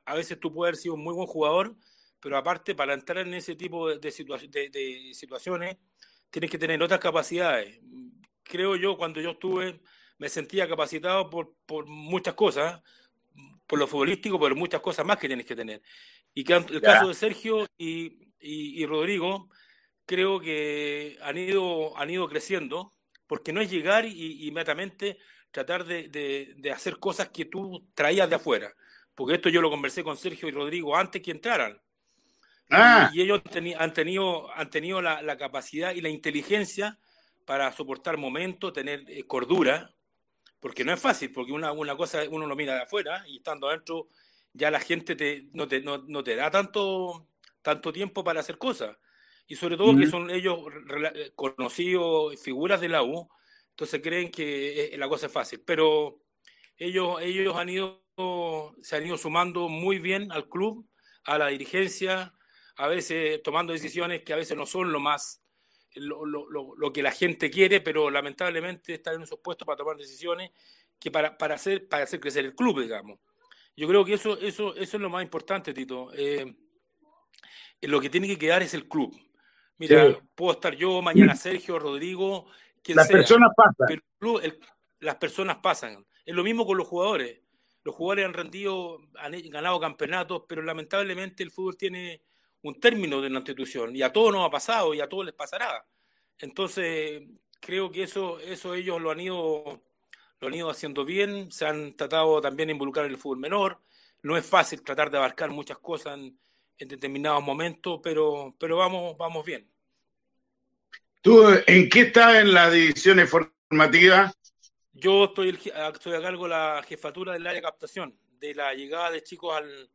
a, veces tú puedes haber sido un muy buen jugador, pero aparte para entrar en ese tipo de, de, situaciones tienes que tener otras capacidades. Creo yo, cuando yo estuve, me sentía capacitado por, por muchas cosas, por lo futbolístico, pero muchas cosas más que tienes que tener. Y que el caso de Sergio y, y, y Rodrigo, creo que han ido, han ido creciendo, porque no es llegar y, inmediatamente tratar de, hacer cosas que tú traías de afuera. Porque esto yo lo conversé con Sergio y Rodrigo antes que entraran. Ah. Y, ellos han tenido, han tenido la, capacidad y la inteligencia para soportar momentos, tener eh, cordura, porque no es fácil, porque una, una cosa uno lo mira de afuera y estando adentro ya la gente te, no, te, no, no te da tanto, tanto tiempo para hacer cosas y sobre todo que son ellos eh, conocidos, figuras de la U, entonces creen que eh, la cosa es fácil, pero ellos, ellos han ido, se han ido sumando muy bien al club, a la dirigencia, a veces tomando decisiones que a veces no son lo más, lo, lo, lo, que la gente quiere, pero lamentablemente están en esos puestos para tomar decisiones que para, para, hacer, para hacer crecer el club, digamos. Yo creo que eso, eso, eso es lo más importante, Tito. Eh, lo que tiene que quedar es el club. Mira, puedo estar yo, mañana Sergio, Rodrigo, quien las personas pasan. las personas pasan. Es lo mismo con los jugadores. Los jugadores han rendido, han ganado campeonatos, pero lamentablemente el fútbol tiene un término de una institución y a todos nos ha pasado y a todos les pasará. Entonces, creo que eso, eso ellos lo han ido, lo han ido haciendo bien, se han tratado también de involucrar en el fútbol menor. No es fácil tratar de abarcar muchas cosas en, en determinados momentos, pero, pero vamos, vamos bien. ¿Tú en qué estás en las divisiones formativas? Yo estoy, estoy a cargo de la jefatura del área de captación, de la llegada de chicos al,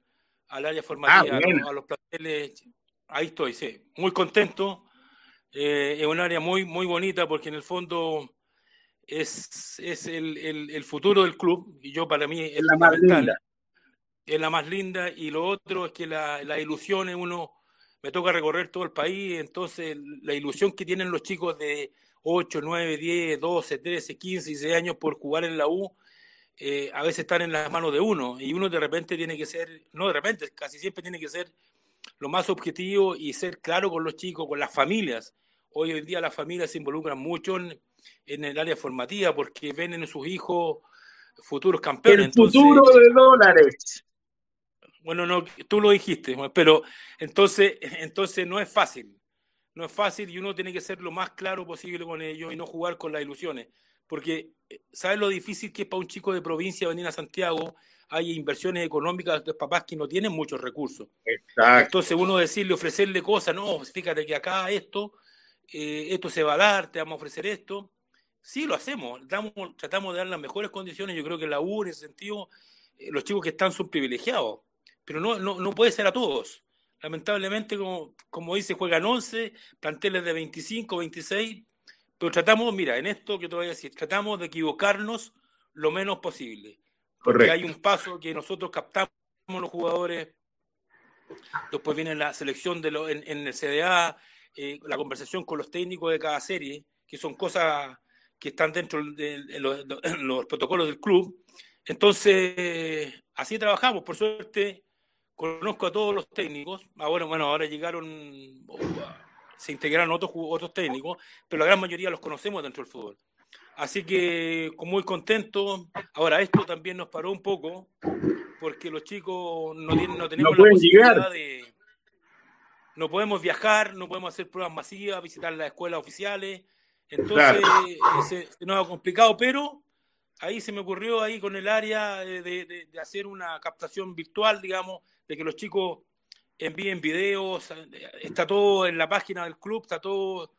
al área formativa, ah, a, los, planteles. Ahí estoy, sí. Muy contento. Eh, es un área muy, muy bonita porque en el fondo es, es el, el, el, futuro del club y yo para mí es, la fundamental es la más linda y lo otro es que la, la ilusión es uno, me toca recorrer todo el país, entonces la ilusión que tienen los chicos de 8, 9, 10, 12, 13, 15, 16 años por jugar en la U eh, a veces están en las manos de uno y uno de repente tiene que ser, no de repente, casi siempre tiene que ser lo más objetivo y ser claro con los chicos, con las familias. Hoy en día las familias se involucran mucho en, el área formativa porque ven en sus hijos futuros campeones. El futuro de dólares. Bueno, no, tú lo dijiste, pero entonces, entonces no es fácil. No es fácil y uno tiene que ser lo más claro posible con ellos y no jugar con las ilusiones. Porque, eh, ¿sabes lo difícil que es para un chico de provincia venir a Santiago? Hay inversiones económicas de papás que no tienen muchos recursos. Exacto. Entonces uno decirle, ofrecerle cosas, no, fíjate que acá esto, eh, esto se va a dar, te vamos a ofrecer esto. Sí, lo hacemos, tratamos de dar las mejores condiciones. Yo creo que la U, en ese sentido, eh, los chicos que están son privilegiados, pero no, no, no puede ser a todos. Lamentablemente, como, como dice, juegan 11, planteles de 25, 26, pero tratamos, mira, en esto que te voy a decir, tratamos de equivocarnos lo menos posible. Porque hay un paso que nosotros captamos los jugadores, después viene la selección de lo, en, el CDA, eh, la conversación con los técnicos de cada serie, que son cosas que están dentro de, los, protocolos del club. Entonces, así trabajamos. Por suerte, conozco a todos los técnicos. Ahora, bueno, ahora llegaron se integraron otros, otros técnicos, pero la gran mayoría los conocemos dentro del fútbol. Así que muy contento. Ahora, esto también nos paró un poco, porque los chicos no, tienen, no tenemos la posibilidad de... No podemos viajar, no podemos hacer pruebas masivas, visitar las escuelas oficiales. Entonces, eh, se, nos ha complicado, pero ahí se me ocurrió ahí con el área de, de hacer una captación virtual, digamos, de que los chicos envíen videos, está todo en la página del club, está todo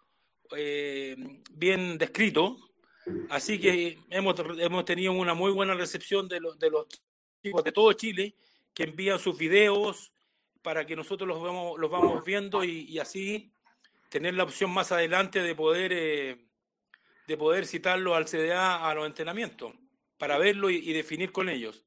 eh, bien descrito. Así que hemos, hemos tenido una muy buena recepción de, los de los chicos de todo Chile que envían sus videos para que nosotros los vamos, los vamos viendo y, así tener la opción más adelante de poder, eh, de poder citarlo al CDA a los entrenamientos para verlo y definir con ellos.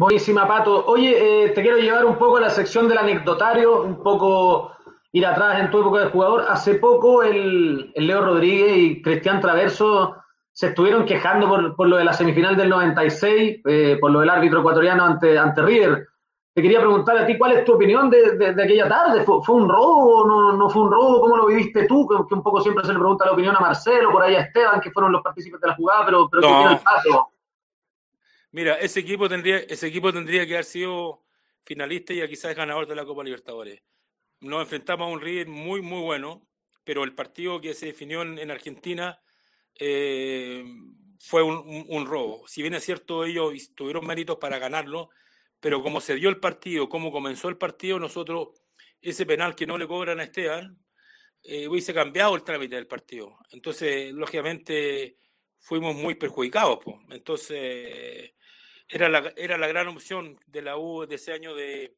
Buenísima, Pato. Oye, eh, te quiero llevar un poco a la sección del anecdotario, un poco ir atrás en tu época de jugador. Hace poco el, Leo Rodríguez y Cristian Traverso se estuvieron quejando por, lo de la semifinal del 96, eh, por lo del árbitro ecuatoriano ante, ante River. Te quería preguntar a ti, ¿cuál es tu opinión de, aquella tarde? ¿Fue, un robo? No, ¿No fue un robo? ¿Cómo lo viviste tú? Que, un poco siempre se le pregunta la opinión a Marcelo, por ahí a Esteban, que fueron los partícipes de la jugada, pero, pero ¿qué tiene el Pato? Mira, ese equipo tendría, ese equipo tendría que haber sido finalista y quizás ganador de la Copa Libertadores. Nos enfrentamos a un River muy, muy bueno, pero el partido que se definió en, Argentina eh, fue un, robo. Si bien es cierto, ellos tuvieron méritos para ganarlo, pero como se dio el partido, como comenzó el partido, nosotros, ese penal que no le cobran a Esteban, eh, hubiese cambiado el trámite del partido. Entonces, lógicamente, fuimos muy perjudicados. Entonces, era la, era la gran opción de la U de ese año de,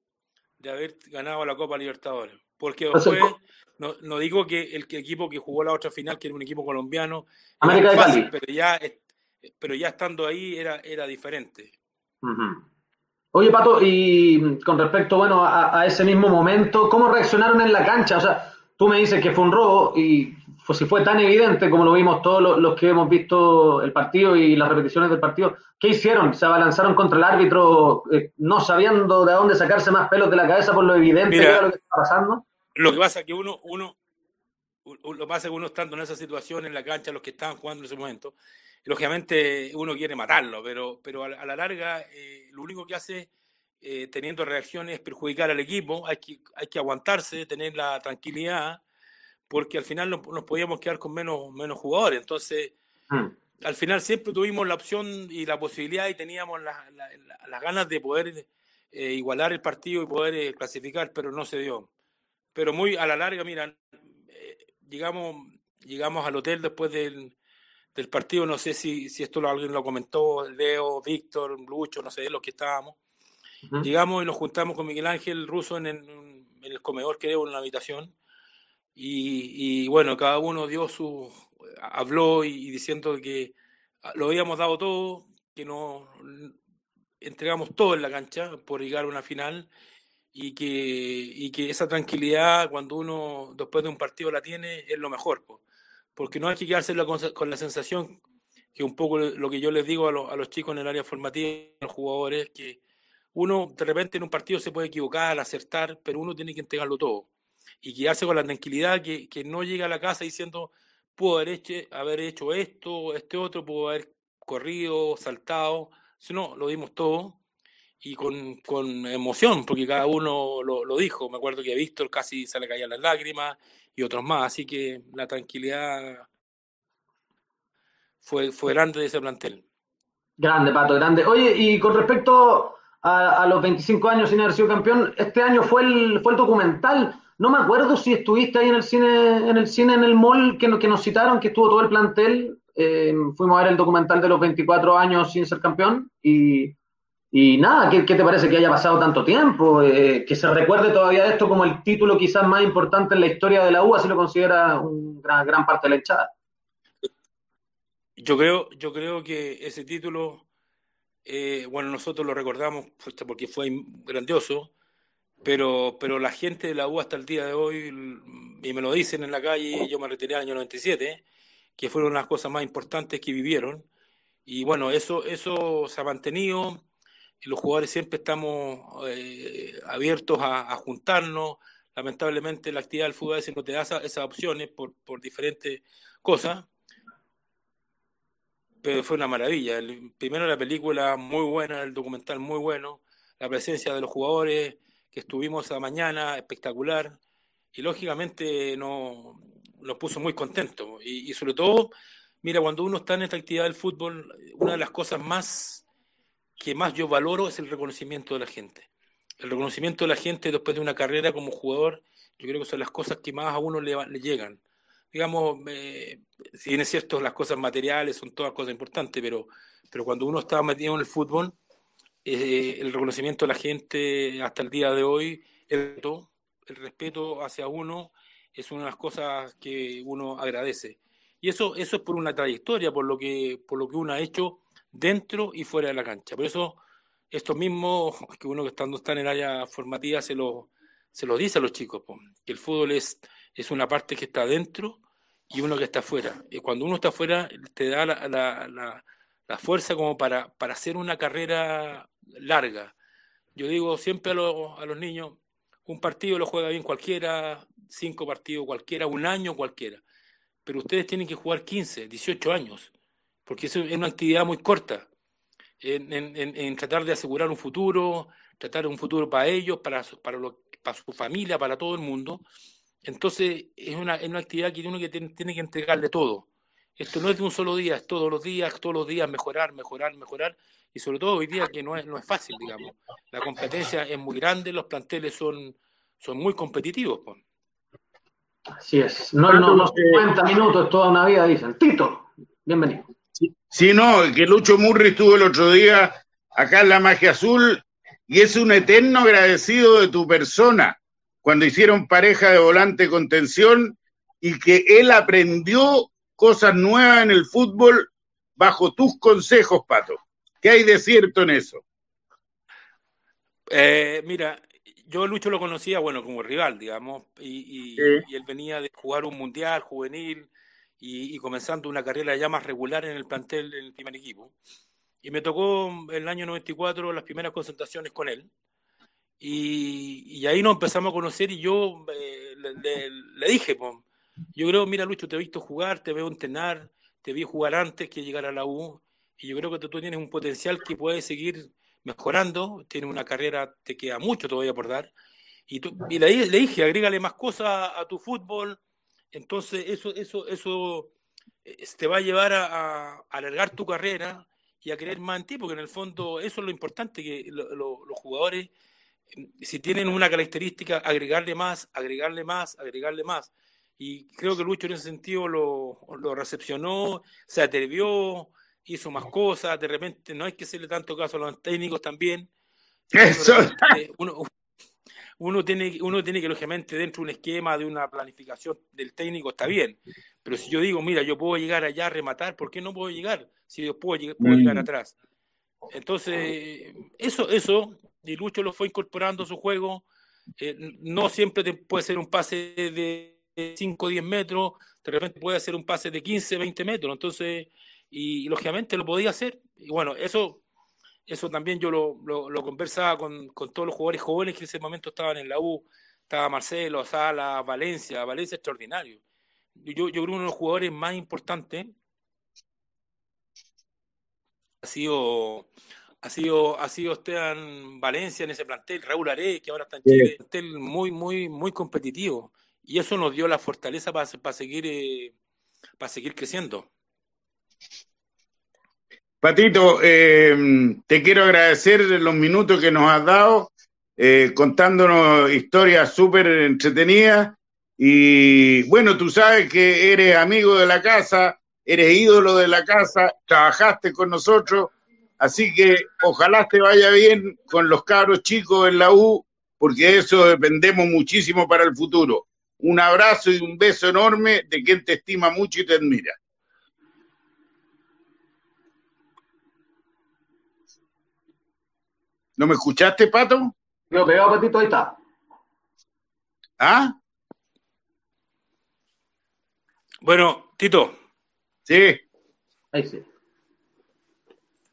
de haber ganado la Copa Libertadores. Porque después, no, no digo que el, equipo que jugó la otra final, que era un equipo colombiano, pero ya, pero ya estando ahí era, era diferente. Oye, Pato, y con respecto, bueno, a, a, ese mismo momento, ¿cómo reaccionaron en la cancha? O sea, tú me dices que fue un robo y pues si fue tan evidente como lo vimos todos los, que hemos visto el partido y las repeticiones del partido, ¿qué hicieron? ¿Se abalanzaron contra el árbitro eh, no sabiendo de dónde sacarse más pelos de la cabeza por lo evidente que era lo que estaba pasando? Lo que pasa es que uno, uno, lo pasa que uno estando en esa situación en la cancha, los que estaban jugando en ese momento, lógicamente uno quiere matarlo, pero, pero a, la larga eh, lo único que hace eh, teniendo reacciones es perjudicar al equipo, hay que, hay que aguantarse, tener la tranquilidad porque al final nos, podíamos quedar con menos, menos jugadores. Entonces, hmm. al final siempre tuvimos la opción y la posibilidad y teníamos las ganas de poder eh, igualar el partido y poder eh, clasificar, pero no se dio. Pero muy a la larga, mira, eh, llegamos, llegamos al hotel después del, del partido, no sé si, si esto alguien lo comentó, Leo, Víctor, Lucho, no sé, los que estábamos. Llegamos y nos juntamos con Miguel Ángel Russo en, en el comedor era en la habitación y, bueno, cada uno dio su, habló y, diciendo que lo habíamos dado todo, que nos entregamos todo en la cancha por llegar a una final y que, y que esa tranquilidad cuando uno después de un partido la tiene es lo mejor, porque no hay que quedarse con, la sensación que un poco lo que yo les digo a, a los chicos en el área formativa, a los jugadores, que uno de repente en un partido se puede equivocar, acertar, pero uno tiene que entregarlo todo y quedarse con la tranquilidad que, que no llega a la casa diciendo, puedo haber hecho, haber hecho esto, este otro, puedo haber corrido, saltado, no, lo dimos todo y con, con emoción, porque cada uno lo, dijo. Me acuerdo que a Víctor casi se le caían las lágrimas y otros más, así que la tranquilidad fue, fue grande de ese plantel. Grande, Pato, grande. Oye, y con respecto a, a, los 25 años sin haber sido campeón, este año fue el, fue el documental. No me acuerdo si estuviste ahí en el cine, en el cine, en el mall que, que nos citaron, que estuvo todo el plantel. Eh, fuimos a ver el documental de los 24 años sin ser campeón y, nada, ¿qué, ¿qué, te parece que haya pasado tanto tiempo? Eh, que se recuerde todavía esto como el título quizás más importante en la historia de la U, así lo considera una gran, gran parte de la hinchada. Yo creo, yo creo que ese título, eh, bueno, nosotros lo recordamos porque fue grandioso, pero, pero la gente de la U hasta el día de hoy, y me lo dicen en la calle, yo me retiré en el año 97, que fueron las cosas más importantes que vivieron. Y bueno, eso, eso se ha mantenido. Los jugadores siempre estamos eh, abiertos a, juntarnos. Lamentablemente la actividad del fútbol a veces no te da esas, opciones por, por diferentes cosas pero fue una maravilla. Primero la película muy buena, el documental muy bueno, la presencia de los jugadores que estuvimos esa mañana, espectacular, y lógicamente no, nos puso muy contentos. Y, sobre todo, mira, cuando uno está en esta actividad del fútbol, una de las cosas más que más yo valoro es el reconocimiento de la gente. El reconocimiento de la gente después de una carrera como jugador, yo creo que son las cosas que más a uno le, le llegan digamos, eh, si bien es cierto, las cosas materiales son todas cosas importantes, pero, pero cuando uno está metido en el fútbol, eh, el reconocimiento de la gente hasta el día de hoy, el, el respeto hacia uno es una de las cosas que uno agradece. Y eso, eso es por una trayectoria, por lo que, por lo que uno ha hecho dentro y fuera de la cancha. Por eso, esto mismo que uno que estando está en el área formativa se lo, se lo dice a los chicos, que el fútbol es es una parte que está dentro y uno que está afuera. Y cuando uno está afuera, te da la, la, la, la fuerza como para, para, hacer una carrera larga. Yo digo siempre a, lo, a, los niños, un partido lo juega bien cualquiera, cinco partidos cualquiera, un año cualquiera. Pero ustedes tienen que jugar 15, 18 años, porque eso es una actividad muy corta. En, en, en tratar de asegurar un futuro, tratar un futuro para ellos, para, para, lo, para su familia, para todo el mundo. Entonces, es una, es una actividad que uno que tiene, tiene, que entregarle todo. Esto no es de un solo día, es todos los días, todos los días mejorar, mejorar, mejorar. Y sobre todo hoy día que no es, no es fácil, digamos. La competencia es muy grande, los planteles son, son muy competitivos. Pues. Así es. No, no, no 50 minutos, toda una vida, dicen. Tito, bienvenido. Sí, no, que Lucho Murri estuvo el otro día acá en la Magia Azul y es un eterno agradecido de tu persona cuando hicieron pareja de volante contención y que él aprendió cosas nuevas en el fútbol bajo tus consejos, Pato. ¿Qué hay de cierto en eso? Eh, mira, yo Lucho lo conocía, bueno, como rival, digamos, y, y, sí. y él venía de jugar un mundial juvenil y, y, comenzando una carrera ya más regular en el plantel, en el primer equipo. Y me tocó el año 94 las primeras concentraciones con él. Y, y, ahí nos empezamos a conocer y yo eh, le, le, le, dije, pues, yo creo, mira Lucho, te he visto jugar, te veo entrenar, te vi jugar antes que llegar a la U y yo creo que tú, tienes un potencial que puedes seguir mejorando, tienes una carrera, te queda mucho todavía por dar. Y, tú, y le, dije, agrégale más cosas a, tu fútbol, entonces eso, eso, eso eh, te va a llevar a, alargar tu carrera y a creer más en ti, porque en el fondo eso es lo importante, que lo, lo, los jugadores si tienen una característica, agregarle más, agregarle más, agregarle más. Y creo que Lucho en ese sentido lo, lo recepcionó, se atrevió, hizo más cosas, de repente no hay que hacerle tanto caso a los técnicos también. Eso. Uno, uno, tiene, uno tiene que, lógicamente, dentro de un esquema, de una planificación del técnico, está bien. Pero si yo digo, mira, yo puedo llegar allá a rematar, ¿por qué no puedo llegar? Si yo puedo, puedo llegar atrás. Entonces, eso, eso y Lucho lo fue incorporando a su juego. Eh, no siempre te puede ser un pase de 5 o 10 metros, de repente puede ser un pase de 15, 20 metros. Entonces, y, lógicamente lo podía hacer. Y bueno, eso, eso también yo lo, lo, conversaba con, con, todos los jugadores jóvenes que en ese momento estaban en la U. Estaba Marcelo, Sala, Valencia, Valencia extraordinario. Yo, yo creo que uno de los jugadores más importantes ha sido ha sido, ha sido Esteban Valencia en ese plantel, Raúl que ahora está en Chile, un plantel muy, muy, muy competitivo. Y eso nos dio la fortaleza para, seguir, eh, para seguir creciendo. Patito, eh, te quiero agradecer los minutos que nos has dado, eh, contándonos historias súper entretenidas. Y bueno, tú sabes que eres amigo de la casa, eres ídolo de la casa, trabajaste con nosotros Así que ojalá te vaya bien con los cabros chicos en la U, porque eso dependemos muchísimo para el futuro. Un abrazo y un beso enorme de quien te estima mucho y te admira. ¿No me escuchaste, Pato? No, pegado, Patito, ahí está. ¿Ah? Bueno, Tito. Sí. Ahí sí.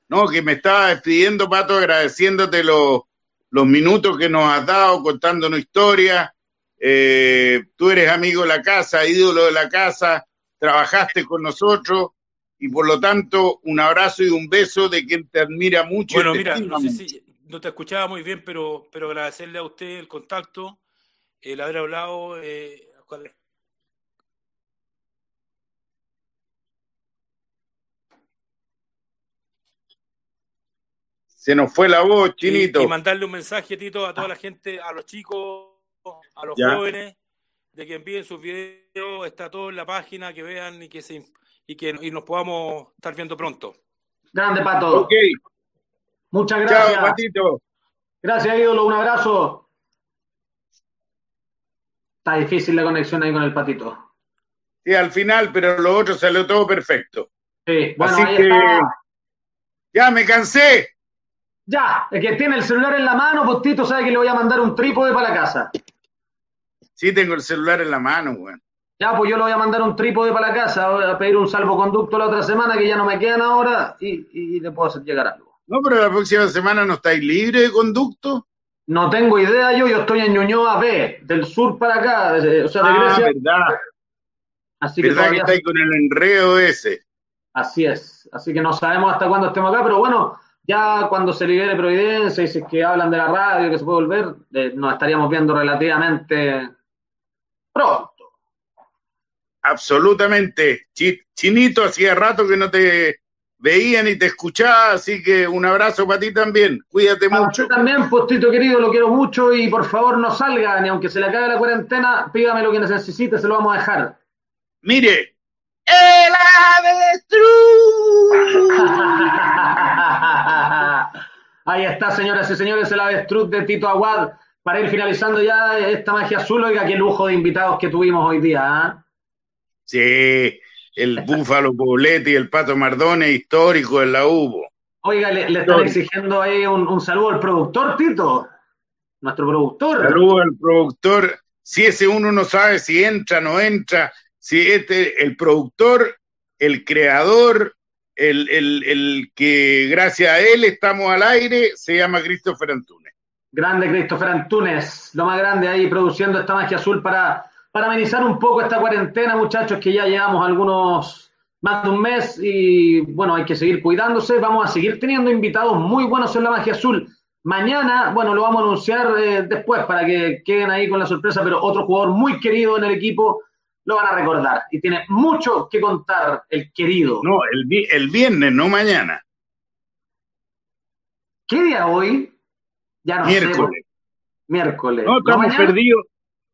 No, que me estaba despidiendo, Pato, agradeciéndote los, los minutos que nos has dado, contándonos historias. Eh, tú eres amigo de la casa, ídolo de la casa, trabajaste con nosotros y por lo tanto un abrazo y un beso de quien te admira mucho. Bueno, mira, no sé si no te escuchaba muy bien, pero, pero agradecerle a usted el contacto, el haber hablado. Eh, Se nos fue la voz, Chinito. Y, mandarle un mensaje, Tito, a toda la gente, a los chicos, a los jóvenes, de que envíen sus videos, está todo en la página, que vean y que se y que y nos podamos estar viendo pronto. Grande Pato. Ok. Muchas gracias. Chao, Patito. Gracias, ídolo, un abrazo. Está difícil la conexión ahí con el patito. Sí, al final, pero lo otro salió todo perfecto. Sí, bueno, Así ahí que está. ya me cansé. Ya, el que tiene el celular en la mano, pues Tito sabe que le voy a mandar un trípode para la casa. Sí, tengo el celular en la mano, weón. Ya, pues yo le voy a mandar un trípode para la casa, voy a pedir un salvoconducto la otra semana que ya no me quedan ahora y, y le puedo hacer llegar algo. No, pero la próxima semana no estáis libre de conducto. No tengo idea yo, yo estoy en Ñuñoa B, del sur para acá, o sea, de Ah, Grecia. verdad. Así que verdad que todavía- estáis con el enredo ese. Así es, así que no sabemos hasta cuándo estemos acá, pero bueno, ya cuando se libere Providencia y si es que hablan de la radio, que se puede volver, eh, nos estaríamos viendo relativamente pronto. Absolutamente. Chi- Chinito, hacía rato que no te veía ni te escuchaba, así que un abrazo para ti también. Cuídate mucho. usted también, postito querido, lo quiero mucho y por favor no salga, ni aunque se le acabe la cuarentena, pídame lo que necesite, se lo vamos a dejar. Mire, el avestruz. Ahí está, señoras y señores, el avestruz de Tito Aguad. Para ir finalizando ya esta magia azul, oiga, qué lujo de invitados que tuvimos hoy día. ¿ah? Sí, el Búfalo Poblete y el Pato Mardone histórico en la UBO. Oiga, le, le están exigiendo ahí un, un saludo al productor, Tito. Nuestro productor. Saludos al productor. Si ese uno no sabe si entra, no entra, si este, el productor, el creador, el, el, el que gracias a él estamos al aire, se llama Christopher Antunes. Grande Christopher Antunes, lo más grande ahí produciendo esta magia azul para, para amenizar un poco esta cuarentena, muchachos, que ya llevamos algunos más de un mes y bueno, hay que seguir cuidándose. Vamos a seguir teniendo invitados muy buenos en la magia azul. Mañana, bueno, lo vamos a anunciar eh, después para que queden ahí con la sorpresa, pero otro jugador muy querido en el equipo lo van a recordar y tiene mucho que contar el querido. No, el, el viernes, no mañana. ¿Qué día hoy? Ya no sé. Miércoles. Miércoles. No, estamos perdidos.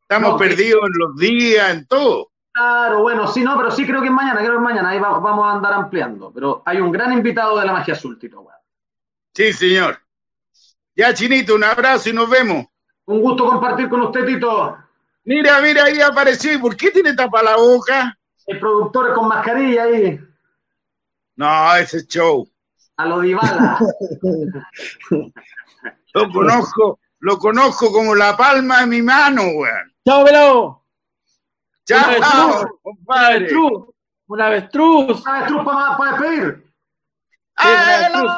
Estamos No, que- perdidos en los días, en todo. Claro, bueno, sí, no, pero sí creo que es mañana, creo que es mañana, ahí va- vamos a andar ampliando. Pero hay un gran invitado de la magia azul, Tito. weón. Sí, señor. Ya, Chinito, un abrazo y nos vemos. Un gusto compartir con usted, Tito. Mira, mira, ahí apareció. ¿Por qué tiene tapa la boca? El productor con mascarilla ahí, No, ese show. a lo Dybala. Lo conozco, lo conozco como la palma de mi mano, weón. ¡Chao, pelado! Chao, compadre. avestruz. Un avestruz. Un avestruz para, para despedir. Avestruz.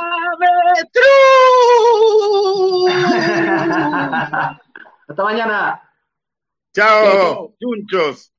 Hasta mañana. Chao, chunchos.